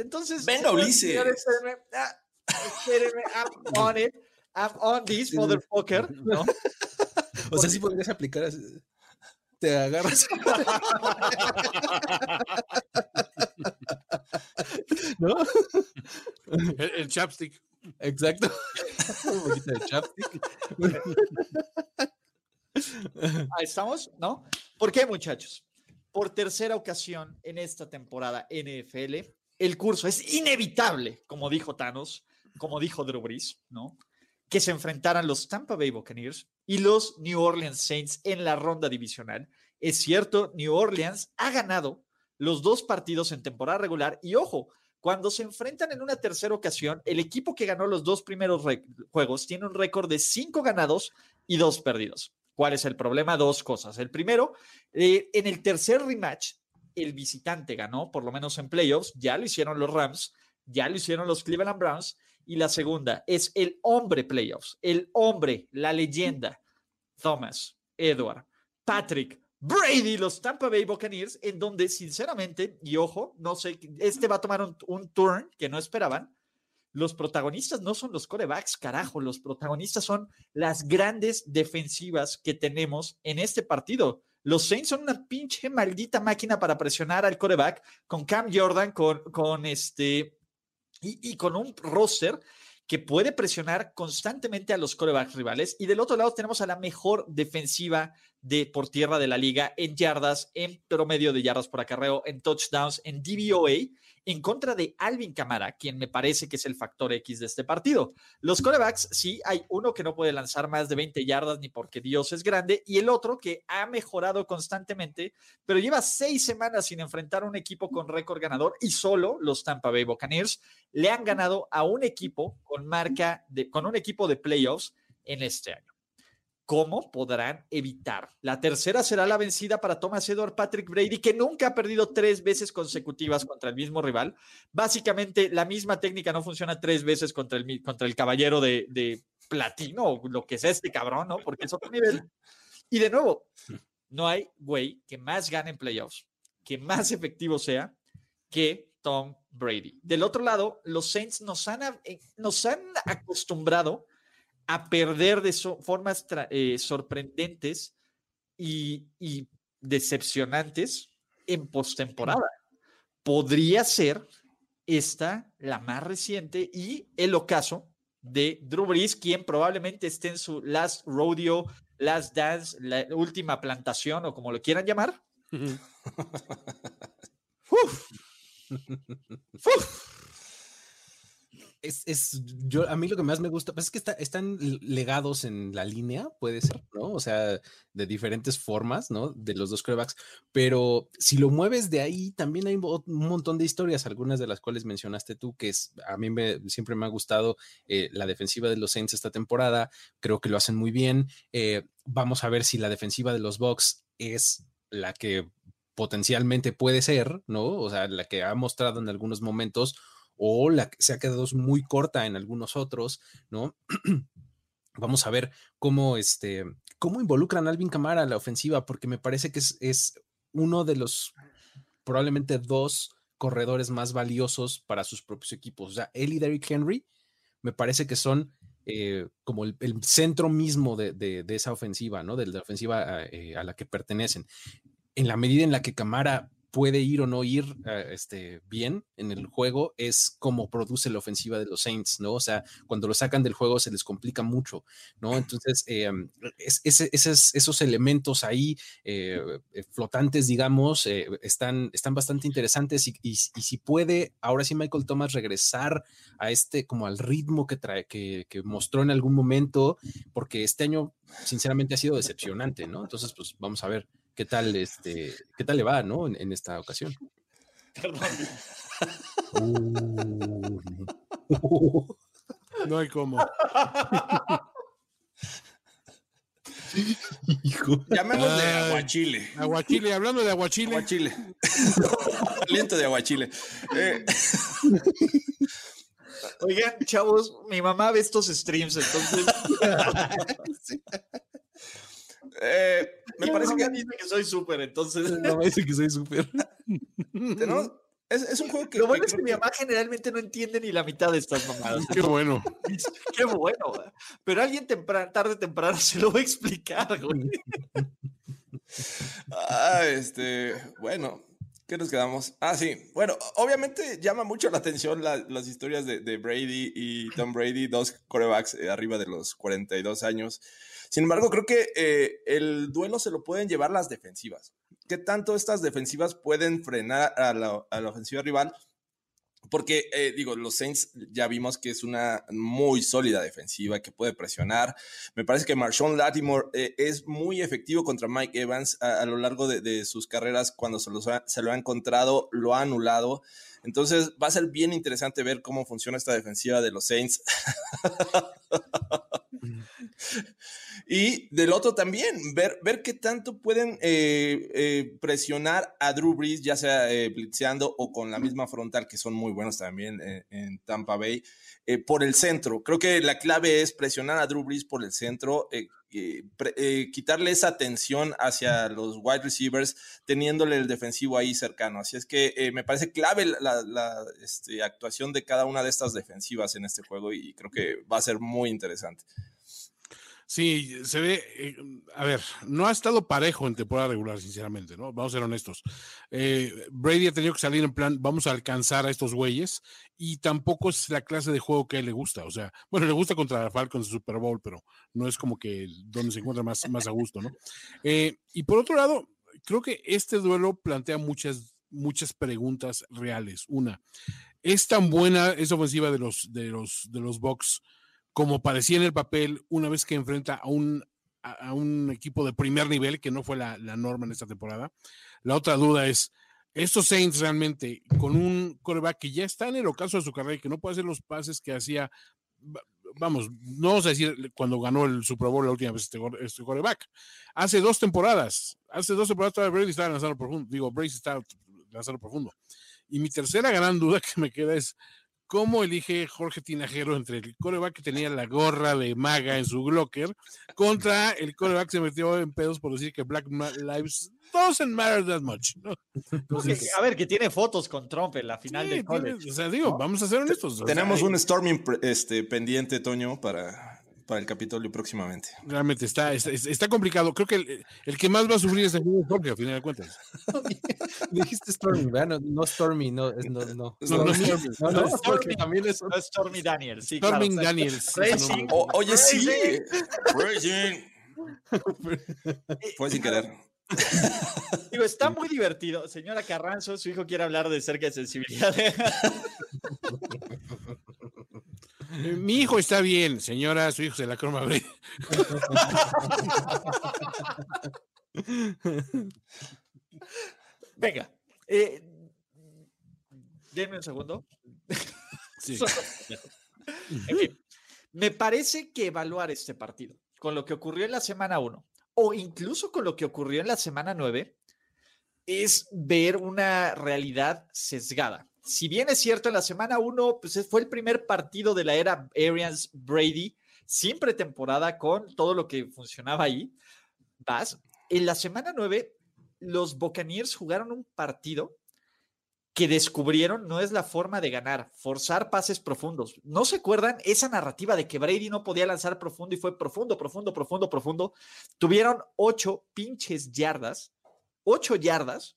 Entonces. Venga, Ulises. Espérenme, ah, espérenme, I'm on it. I'm on this, motherfucker. ¿no? o sea, sí podrías aplicar así. Te agarras. ¿No? El, el chapstick. Exacto. Ahí estamos, ¿no? ¿Por qué, muchachos? Por tercera ocasión en esta temporada NFL, el curso es inevitable, como dijo Thanos, como dijo Drew Brees, ¿no? Que se enfrentaran los Tampa Bay Buccaneers y los New Orleans Saints en la ronda divisional. Es cierto, New Orleans ha ganado los dos partidos en temporada regular y ojo, cuando se enfrentan en una tercera ocasión, el equipo que ganó los dos primeros juegos tiene un récord de cinco ganados y dos perdidos. ¿Cuál es el problema? Dos cosas. El primero, eh, en el tercer rematch, el visitante ganó, por lo menos en playoffs, ya lo hicieron los Rams, ya lo hicieron los Cleveland Browns. Y la segunda es el hombre playoffs, el hombre, la leyenda, Thomas, Edward, Patrick, Brady, los Tampa Bay Buccaneers, en donde sinceramente, y ojo, no sé, este va a tomar un, turn que no esperaban. Los protagonistas no son los corebacks, carajo, los protagonistas son las grandes defensivas que tenemos en este partido. Los Saints son una pinche maldita máquina para presionar al coreback con Cam Jordan, con, con este, y, con un roster que puede presionar constantemente a los corebacks rivales. Y del otro lado tenemos a la mejor defensiva de por tierra de la liga en yardas, en promedio de yardas por acarreo, en touchdowns, en DVOA en contra de Alvin Camara, quien me parece que es el factor X de este partido. Los corebacks, sí, hay uno que no puede lanzar más de 20 yardas ni porque Dios es grande, y el otro que ha mejorado constantemente, pero lleva seis semanas sin enfrentar a un equipo con récord ganador y solo los Tampa Bay Buccaneers le han ganado a un equipo con marca de, con un equipo de playoffs en este año. ¿Cómo podrán evitar? La tercera será la vencida para Thomas Edward Patrick Brady, que nunca ha perdido tres veces consecutivas contra el mismo rival. Básicamente, la misma técnica no funciona tres veces contra el, contra el caballero de, de platino, o lo que sea este cabrón, ¿no? Porque es otro nivel. Y de nuevo, no hay güey que más gane en playoffs, que más efectivo sea que Tom Brady. Del otro lado, los Saints nos han, eh, nos han acostumbrado a perder de formas eh, sorprendentes y, decepcionantes en postemporada. Podría ser esta la más reciente y el ocaso de Drew Brees, quien probablemente esté en su last rodeo, last dance, la última plantación o como lo quieran llamar. Uf. Uf es, yo, a mí lo que más me gusta, pues es que están legados en la línea, puede ser, ¿no? O sea, de diferentes formas, ¿no? De los dos quarterbacks, pero si lo mueves de ahí, también hay un montón de historias, algunas de las cuales mencionaste tú, que es, a mí me, siempre me ha gustado eh, la defensiva de los Saints esta temporada, creo que lo hacen muy bien. Eh, vamos a ver si la defensiva de los Bucks es la que potencialmente puede ser, ¿no? O sea, la que ha mostrado en algunos momentos o la que se ha quedado muy corta en algunos otros, ¿no? Vamos a ver cómo, este, cómo involucran a Alvin Camara a la ofensiva, porque me parece que es, uno de los probablemente dos corredores más valiosos para sus propios equipos. O sea, él y Derrick Henry me parece que son eh, como el, centro mismo de, esa ofensiva, ¿no? De la ofensiva eh, a la que pertenecen. En la medida en la que Camara puede ir o no ir eh, este, bien en el juego es como produce la ofensiva de los Saints, ¿no? O sea, cuando lo sacan del juego se les complica mucho, ¿no? Entonces, eh, esos, elementos ahí eh, flotantes, digamos, están, están bastante interesantes y, si puede, ahora sí Michael Thomas regresar a este, como al ritmo que, trae, que, que mostró en algún momento, porque este año, sinceramente, ha sido decepcionante, ¿no? Entonces, pues vamos a ver qué tal, este, qué tal le va, ¿no? En, esta ocasión. Perdón. no hay cómo. Hijo. Llamémosle aguachile. Aguachile, hablando de aguachile. Aguachile. Aliento de aguachile. Eh. Oigan, chavos, mi mamá ve estos streams, entonces. Eh, me parece que... dice que soy súper, entonces... No, dice que soy súper. Es, un juego que... Lo bueno es que mi mamá generalmente no entiende ni la mitad de estas mamadas. Qué bueno. Qué bueno. Pero alguien temprano, tarde o temprano se lo va a explicar, güey. Ah, este... Bueno, ¿Qué nos quedamos? Ah, sí. Bueno, obviamente llama mucho la atención las historias de, Brady y Tom Brady, dos corebacks eh, arriba de los 42 años. Sin embargo, creo que eh, el duelo se lo pueden llevar las defensivas. ¿Qué tanto estas defensivas pueden frenar a la, ofensiva rival? Porque, eh, digo, los Saints ya vimos que es una muy sólida defensiva que puede presionar. Me parece que Marshawn Latimore eh, es muy efectivo contra Mike Evans a, lo largo de, sus carreras. Cuando se, se lo ha encontrado, lo ha anulado. Entonces va a ser bien interesante ver cómo funciona esta defensiva de los Saints. Y del otro también, ver, ver qué tanto pueden eh, eh, presionar a Drew Brees, ya sea eh, blitzeando o con la misma frontal, que son muy buenos también en Tampa Bay, por el centro. Creo que la clave es presionar a Drew Brees por el centro, quitarle esa tensión hacia los wide receivers, teniéndole el defensivo ahí cercano. Así es que me parece clave la, este, actuación de cada una de estas defensivas en este juego y creo que va a ser muy interesante. Sí, se ve, eh, a ver, no ha estado parejo en temporada regular, sinceramente, ¿no? Vamos a ser honestos. Eh, Brady ha tenido que salir en plan, vamos a alcanzar a estos güeyes, y tampoco es la clase de juego que a él le gusta. O sea, bueno, le gusta contra Falcons Super Bowl, pero no es como que donde se encuentra más, más a gusto, ¿no? Eh, y por otro lado, creo que este duelo plantea muchas, muchas preguntas reales. Una, ¿es tan buena esa ofensiva de los, de los, de los Bucks? Como parecía en el papel una vez que enfrenta a un, a, un equipo de primer nivel, que no fue la, la, norma en esta temporada. La otra duda es, estos Saints realmente, con un coreback que ya está en el ocaso de su carrera y que no puede hacer los pases que hacía, vamos, no vamos a decir cuando ganó el Super Bowl la última vez este, este coreback, hace dos temporadas, hace dos temporadas todavía Brady estaba lanzando profundo, digo, Brady estaba lanzando profundo. Y mi tercera gran duda que me queda es, cómo elige Jorge Tinajero entre el coreback que tenía la gorra de maga en su glocker contra el coreback que se metió en pedos por decir que Black Lives doesn't matter that much. ¿no? Entonces, a ver, que tiene fotos con Trump en la final sí, del college. Tiene, o sea, digo, vamos a ser honestos. Tenemos o sea, un storming este, pendiente, Toño, para para el Capitolio próximamente. Realmente está, está, está, complicado. Creo que el, el, que más va a sufrir es el Jorge, al final de cuentas. Dijiste Stormy, ¿verdad? No, no Stormy, no, no, no. No, no, no, Stormy, no, no, no Stormy, también es, no Stormy Daniels. Sí, Stormy claro, Daniels. Racing, o, oye, sí. Racing. Fue sin querer. Digo, está muy divertido. Señora Carranzo, su hijo quiere hablar de cerca de sensibilidad. Mi hijo está bien, señora, su hijo se la croma. Venga, eh, denme un segundo. Sí. en fin, me parece que evaluar este partido con lo que ocurrió en la semana 1 o incluso con lo que ocurrió en la semana 9 es ver una realidad sesgada si bien es cierto, en la semana 1 pues fue el primer partido de la era Arians Brady, sin pretemporada, con todo lo que funcionaba ahí. Vas, en la semana 9, los Buccaneers jugaron un partido que descubrieron no es la forma de ganar, forzar pases profundos. ¿No se acuerdan esa narrativa de que Brady no podía lanzar profundo y fue profundo, profundo, profundo, profundo? Tuvieron ocho pinches yardas, ocho yardas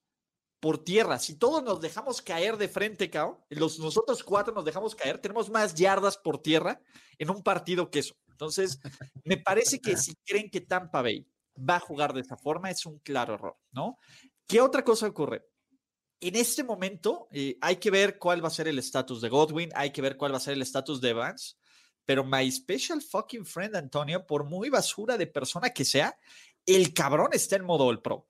por tierra. Si todos nos dejamos caer de frente, Cao, los, nosotros cuatro nos dejamos caer, tenemos más yardas por tierra en un partido que eso. Entonces, me parece que si creen que Tampa Bay va a jugar de esa forma, es un claro error, ¿no? ¿Qué otra cosa ocurre? En este momento eh, hay que ver cuál va a ser el estatus de Godwin, hay que ver cuál va a ser el estatus de Evans, pero my special fucking friend Antonio, por muy basura de persona que sea, el cabrón está en modo All Pro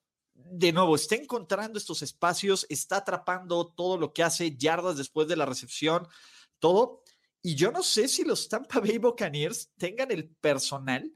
de nuevo, está encontrando estos espacios, está atrapando todo lo que hace, yardas después de la recepción, todo. Y yo no sé si los Tampa Bay Buccaneers tengan el personal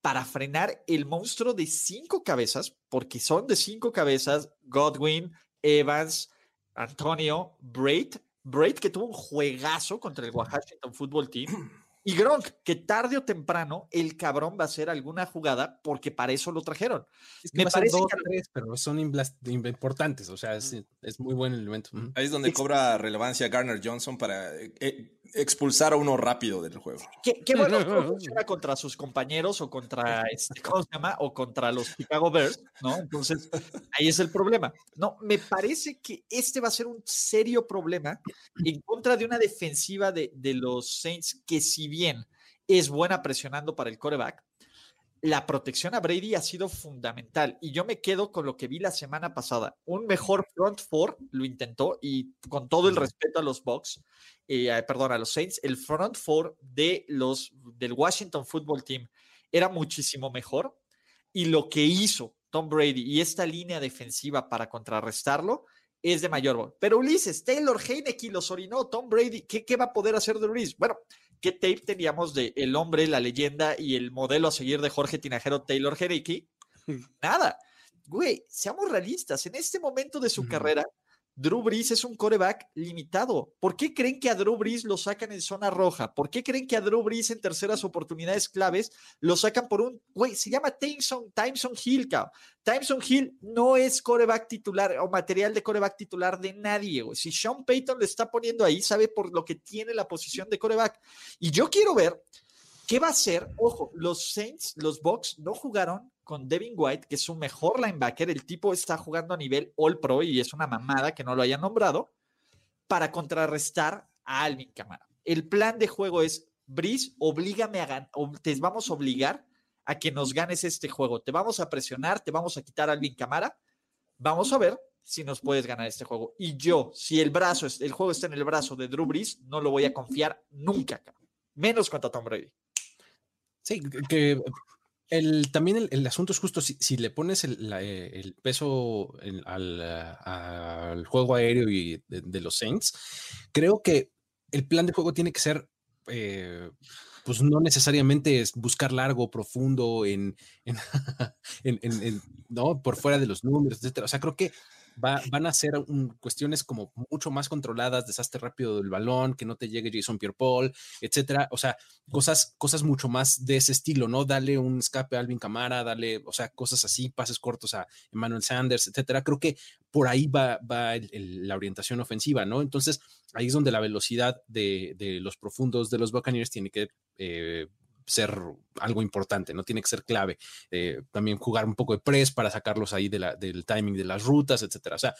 para frenar el monstruo de cinco cabezas, porque son de cinco cabezas, Godwin, Evans, Antonio, Braid, Braid que tuvo un juegazo contra el Washington Football Team. Y Gronk, que tarde o temprano el cabrón va a hacer alguna jugada porque para eso lo trajeron. Es que Me parece dos, que tres, pero son importantes, o sea, es, es muy buen elemento. Ahí es donde cobra relevancia Garner Johnson para eh, expulsar a uno rápido del juego. Qué, qué bueno no funciona contra sus compañeros o contra, este, ¿cómo se llama? O contra los Chicago Bears, ¿no? Entonces, ahí es el problema. No, me parece que este va a ser un serio problema en contra de una defensiva de, de los Saints que si bien es buena presionando para el coreback, la protección a Brady ha sido fundamental y yo me quedo con lo que vi la semana pasada. Un mejor front four lo intentó y con todo el respeto a los Bucks, eh, perdón, a los Saints, el front four de los del Washington Football Team era muchísimo mejor y lo que hizo Tom Brady y esta línea defensiva para contrarrestarlo es de mayor valor. Pero Ulises, Taylor Heineke los orinó, Tom Brady, ¿qué, qué va a poder hacer de Ulises? Bueno, ¿qué tape teníamos de el hombre, la leyenda y el modelo a seguir de Jorge Tinajero Taylor Heineke? Nada. Güey, seamos realistas, en este momento de su carrera, Drew Brees es un coreback limitado. ¿Por qué creen que a Drew Brees lo sacan en zona roja? ¿Por qué creen que a Drew Brees en terceras oportunidades claves lo sacan por un, güey, se llama Timeson, Timeson Hill, cabrón. Timeson Hill no es coreback titular o material de coreback titular de nadie. Si Sean Payton le está poniendo ahí, sabe por lo que tiene la posición de coreback. Y yo quiero ver ¿Qué va a hacer? Ojo, los Saints, los Bucks no jugaron con Devin White, que es su mejor linebacker. El tipo está jugando a nivel All Pro y es una mamada que no lo hayan nombrado para contrarrestar a Alvin Camara. El plan de juego es, Brice, oblígame a ganar, te vamos a obligar a que nos ganes este juego. Te vamos a presionar, te vamos a quitar a Alvin Camara. Vamos a ver si nos puedes ganar este juego. Y yo, si el brazo, el juego está en el brazo de Drew Brees, no lo voy a confiar nunca, menos contra Tom Brady. Sí, que el, también el, asunto es justo si, le pones el, eh, peso al, juego aéreo y de, los Saints, creo que el plan de juego tiene que ser, eh, pues no necesariamente es buscar largo, profundo, en, en, no, por fuera de los números, etcétera. O sea, creo que van a ser cuestiones como mucho más controladas, desastre rápido del balón, que no te llegue Jason Pierre-Paul, etcétera. O sea, cosas, cosas mucho más de ese estilo, ¿no? Dale un escape a Alvin Camara, dale, o sea, cosas así, pases cortos a Emmanuel Sanders, etcétera. Creo que por ahí va, va la orientación ofensiva, ¿no? Entonces, ahí es donde la velocidad de, los profundos de los Buccaneers tiene que eh, ser algo importante, no tiene que ser clave. Eh, también jugar un poco de press para sacarlos ahí del timing de las rutas, etcétera. O sea,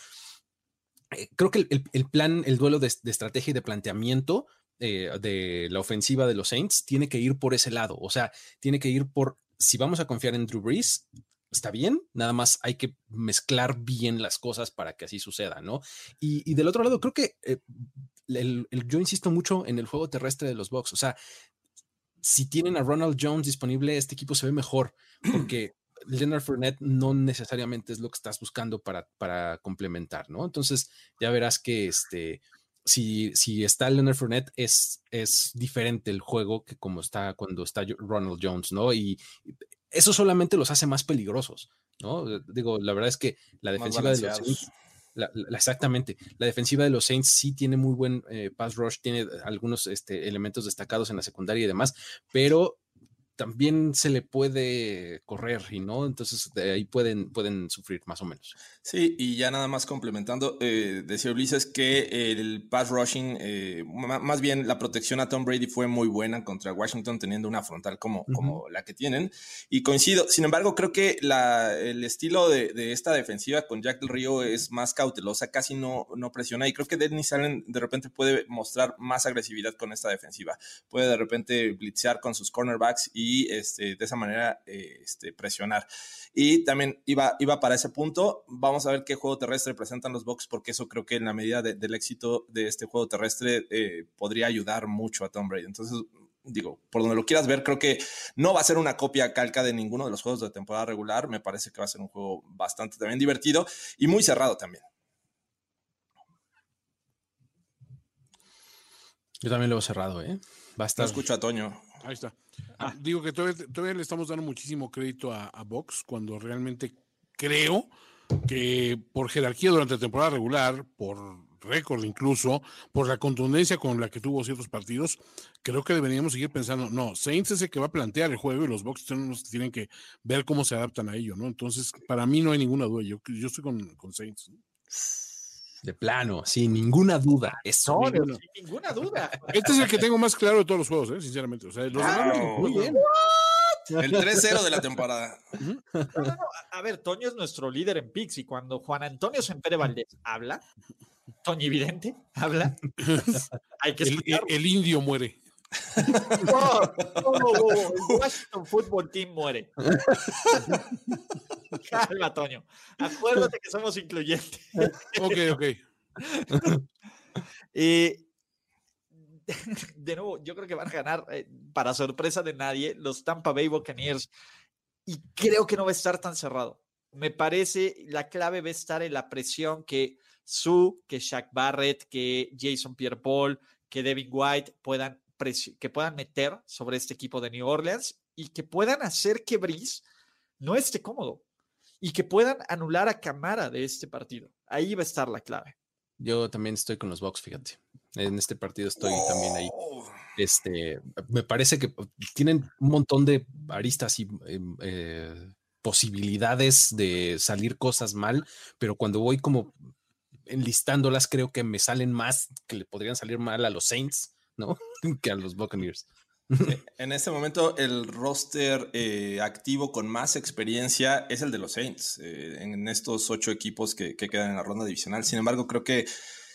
eh, creo que el, plan, el duelo de, estrategia y de planteamiento eh, de la ofensiva de los Saints tiene que ir por ese lado. O sea, tiene que ir por si vamos a confiar en Drew Brees, está bien, nada más hay que mezclar bien las cosas para que así suceda, ¿no? Y, del otro lado, creo que yo insisto mucho en el juego terrestre de los Bucks, o sea, si tienen a Ronald Jones disponible, este equipo se ve mejor, porque Leonard Fournette no necesariamente es lo que estás buscando para, para complementar, ¿no? Entonces ya verás que este, si, si está Leonard Fournette, es, es diferente el juego que como está cuando está Ronald Jones, ¿no? Y eso solamente los hace más peligrosos, ¿no? Digo, la verdad es que la defensiva de los exactamente. La defensiva de los Saints sí tiene muy buen eh, pass rush, tiene algunos este, elementos destacados en la secundaria y demás, pero también se le puede correr y no, entonces de ahí pueden, pueden sufrir más o menos. Sí, y ya nada más complementando, eh, decía Ulises que el pass rushing, eh, más bien la protección a Tom Brady fue muy buena contra Washington teniendo una frontal como, como la que tienen, y coincido, sin embargo creo que la, el estilo de, de, esta defensiva con Jack del Río es más cautelosa, casi no, no presiona, y creo que Dennis Allen de repente puede mostrar más agresividad con esta defensiva, puede de repente blitzear con sus cornerbacks y y este, de esa manera eh, este, presionar. Y también iba, iba para ese punto. Vamos a ver qué juego terrestre presentan los Bucks, porque eso creo que en la medida del éxito de este juego terrestre eh, podría ayudar mucho a Tom Brady. Entonces, digo, por donde lo quieras ver, creo que no va a ser una copia calca de ninguno de los juegos de temporada regular. Me parece que va a ser un juego bastante también divertido y muy cerrado también. Yo también lo he cerrado, ¿eh? Va a estar. No escucho a Toño. Ahí está. Ah, digo que todavía, le estamos dando muchísimo crédito a, a Vox cuando realmente creo que por jerarquía durante la temporada regular, por récord incluso, por la contundencia con la que tuvo ciertos partidos, creo que deberíamos seguir pensando, no, Saints es el que va a plantear el juego y los Bucks tienen que ver cómo se adaptan a ello, ¿no? Entonces, para mí no hay ninguna duda, yo, yo estoy con, con Saints. De plano, sin ninguna duda. Eso. sin ninguna duda. Este es el que tengo más claro de todos los juegos, ¿eh? sinceramente. O sea, los muy bien. El 3-0 de la temporada. A ver, Toño es nuestro líder en picks y cuando Juan Antonio Sempere Valdés habla, Toño Evidente habla, hay que el, el, indio muere. El Washington Football Team muere. Calma, Toño. Acuérdate que somos incluyentes. ok, ok. Eh, de nuevo, yo creo que van a ganar, eh, para sorpresa de nadie, los Tampa Bay Buccaneers. Y creo que no va a estar tan cerrado. Me parece la clave va a estar en la presión que Sue, que Shaq Barrett, que Jason Pierre Paul, que Devin White puedan, que puedan meter sobre este equipo de New Orleans y que puedan hacer que Brice no esté cómodo y que puedan anular a Camara de este partido. Ahí va a estar la clave. Yo también estoy con los Bucks, fíjate. En este partido estoy también ahí. Oh. Este, me parece que tienen un montón de aristas y em, eh, posibilidades de salir cosas mal, pero cuando voy como enlistándolas, creo que me salen más que le podrían salir mal a los Saints, ¿no? que a los Buccaneers. En este momento el roster eh, activo con más experiencia es el de los Saints, eh, en estos ocho equipos que, que, quedan en la ronda divisional. Sin embargo, creo que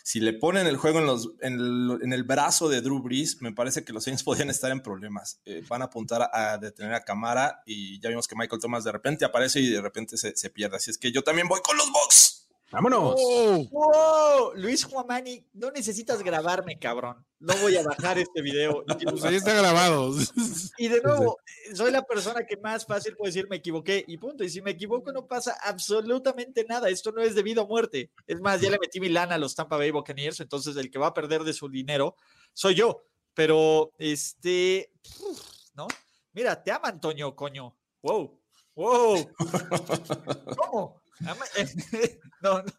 si le ponen el juego en el brazo de Drew Brees, me parece que los Saints podrían estar en problemas. Eh, van a apuntar a, detener a Camara y ya vimos que Michael Thomas de repente aparece y de repente se, se pierde. Así es que yo también voy con los Bucks. ¡Vámonos! ¡Oh! ¡Oh! Luis Juamani, no necesitas grabarme, cabrón. No voy a bajar este video. Pues ahí está grabado. Y de nuevo, soy la persona que más fácil puede decir me equivoqué y punto. Y si me equivoco no pasa absolutamente nada. Esto no es debido a muerte. Es más, ya le metí mi lana a los Tampa Bay Buccaneers, entonces el que va a perder de su dinero soy yo. Pero, este, ¿no? Mira, te ama Antonio, coño. Wow, wow. ¿Cómo? no, no.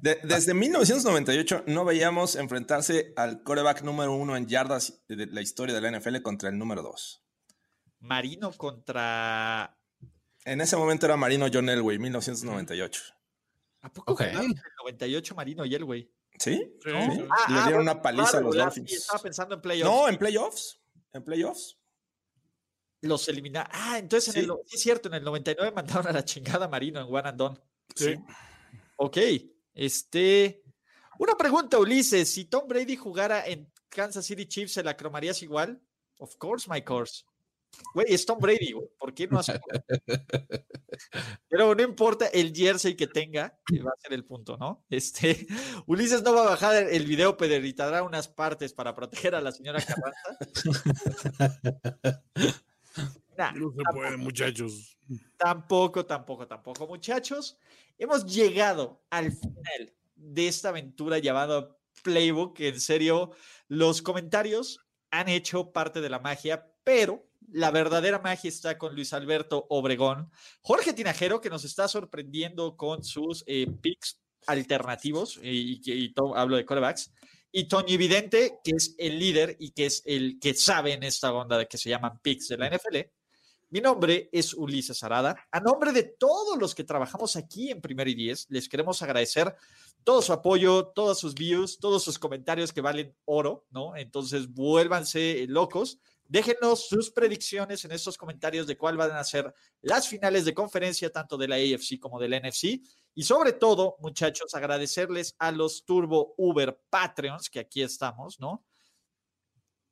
De, desde 1998 no veíamos enfrentarse al coreback número uno en yardas de la historia de la NFL contra el número dos. Marino contra. En ese momento era Marino John Elway, 1998. ¿A poco okay. el 98 Marino y Elway? ¿Sí? ¿Sí? ¿Sí? Ah, Le dieron ah, una paliza a los Dolphins. Estaba pensando en playoffs. No, en playoffs. En playoffs los eliminaron. Ah, entonces, en ¿Sí? El, sí, es cierto, en el 99 mandaron a la chingada Marino en One and Done. Sí. Ok, este. Una pregunta, Ulises. Si Tom Brady jugara en Kansas City Chiefs, ¿se la cromarías igual? Of course, my course. Güey, es Tom Brady, güey. ¿Por qué no hace? Pero no importa el jersey que tenga, va a ser el punto, ¿no? Este, Ulises no va a bajar el video, pero editará unas partes para proteger a la señora Carranza. Nah, no se tampoco, puede, muchachos. Tampoco, tampoco, tampoco, muchachos. Hemos llegado al final de esta aventura llamada Playbook. En serio, los comentarios han hecho parte de la magia, pero la verdadera magia está con Luis Alberto Obregón, Jorge Tinajero, que nos está sorprendiendo con sus eh, picks alternativos, y, y, y todo, hablo de corebacks, y Tony Evidente, que es el líder y que es el que sabe en esta onda de que se llaman picks de la NFL. Mi nombre es Ulises Arada. A nombre de todos los que trabajamos aquí en Primero y Diez, les queremos agradecer todo su apoyo, todos sus views, todos sus comentarios que valen oro, ¿no? Entonces, vuélvanse locos. Déjenos sus predicciones en estos comentarios de cuál van a ser las finales de conferencia, tanto de la AFC como de la NFC. Y sobre todo, muchachos, agradecerles a los Turbo Uber Patreons, que aquí estamos, ¿no?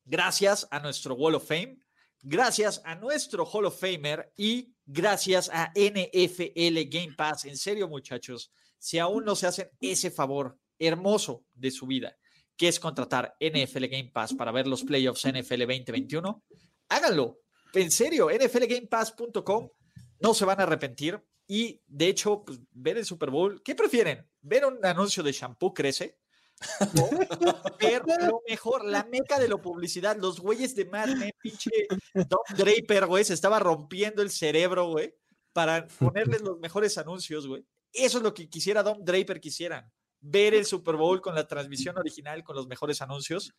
Gracias a nuestro Wall of Fame gracias a nuestro Hall of Famer y gracias a NFL Game Pass. En serio, muchachos, si aún no se hacen ese favor hermoso de su vida, que es contratar NFL Game Pass para ver los playoffs NFL 2021, háganlo. En serio, nflgamepass.com, no se van a arrepentir. Y de hecho, pues, ver el Super Bowl, ¿qué prefieren? ¿Ver un anuncio de shampoo crece? ver lo mejor, la meca de la publicidad, los güeyes de Mad Men, pinche Don Draper, güey, se estaba rompiendo el cerebro, güey, para ponerles los mejores anuncios, güey. Eso es lo que quisiera Don Draper quisieran. Ver el Super Bowl con la transmisión original, con los mejores anuncios.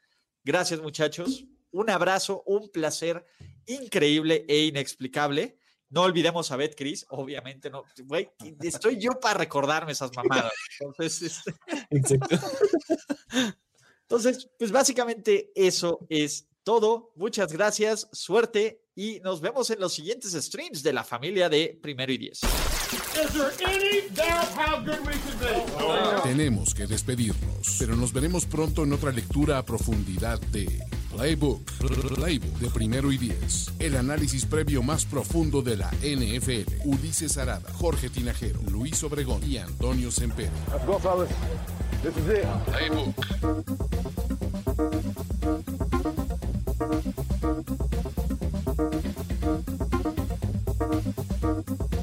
Gracias, muchachos. Un abrazo, un placer increíble e inexplicable. No olvidemos a Beth Cris, obviamente no. Güey, estoy yo para recordarme esas mamadas. Entonces, este... Exacto. Entonces, pues básicamente eso es todo. Muchas gracias, suerte y nos vemos en los siguientes streams de la familia de Primero y Diez. Tenemos que despedirnos, pero nos veremos pronto en otra lectura a profundidad de Playbook, Playbook de Primero y Diez. El análisis previo más profundo de la NFL. Ulises Arada, Jorge Tinajero, Luis Obregón y Antonio Sempere. Let's go, fellas. This is it. Playbook. Thank you.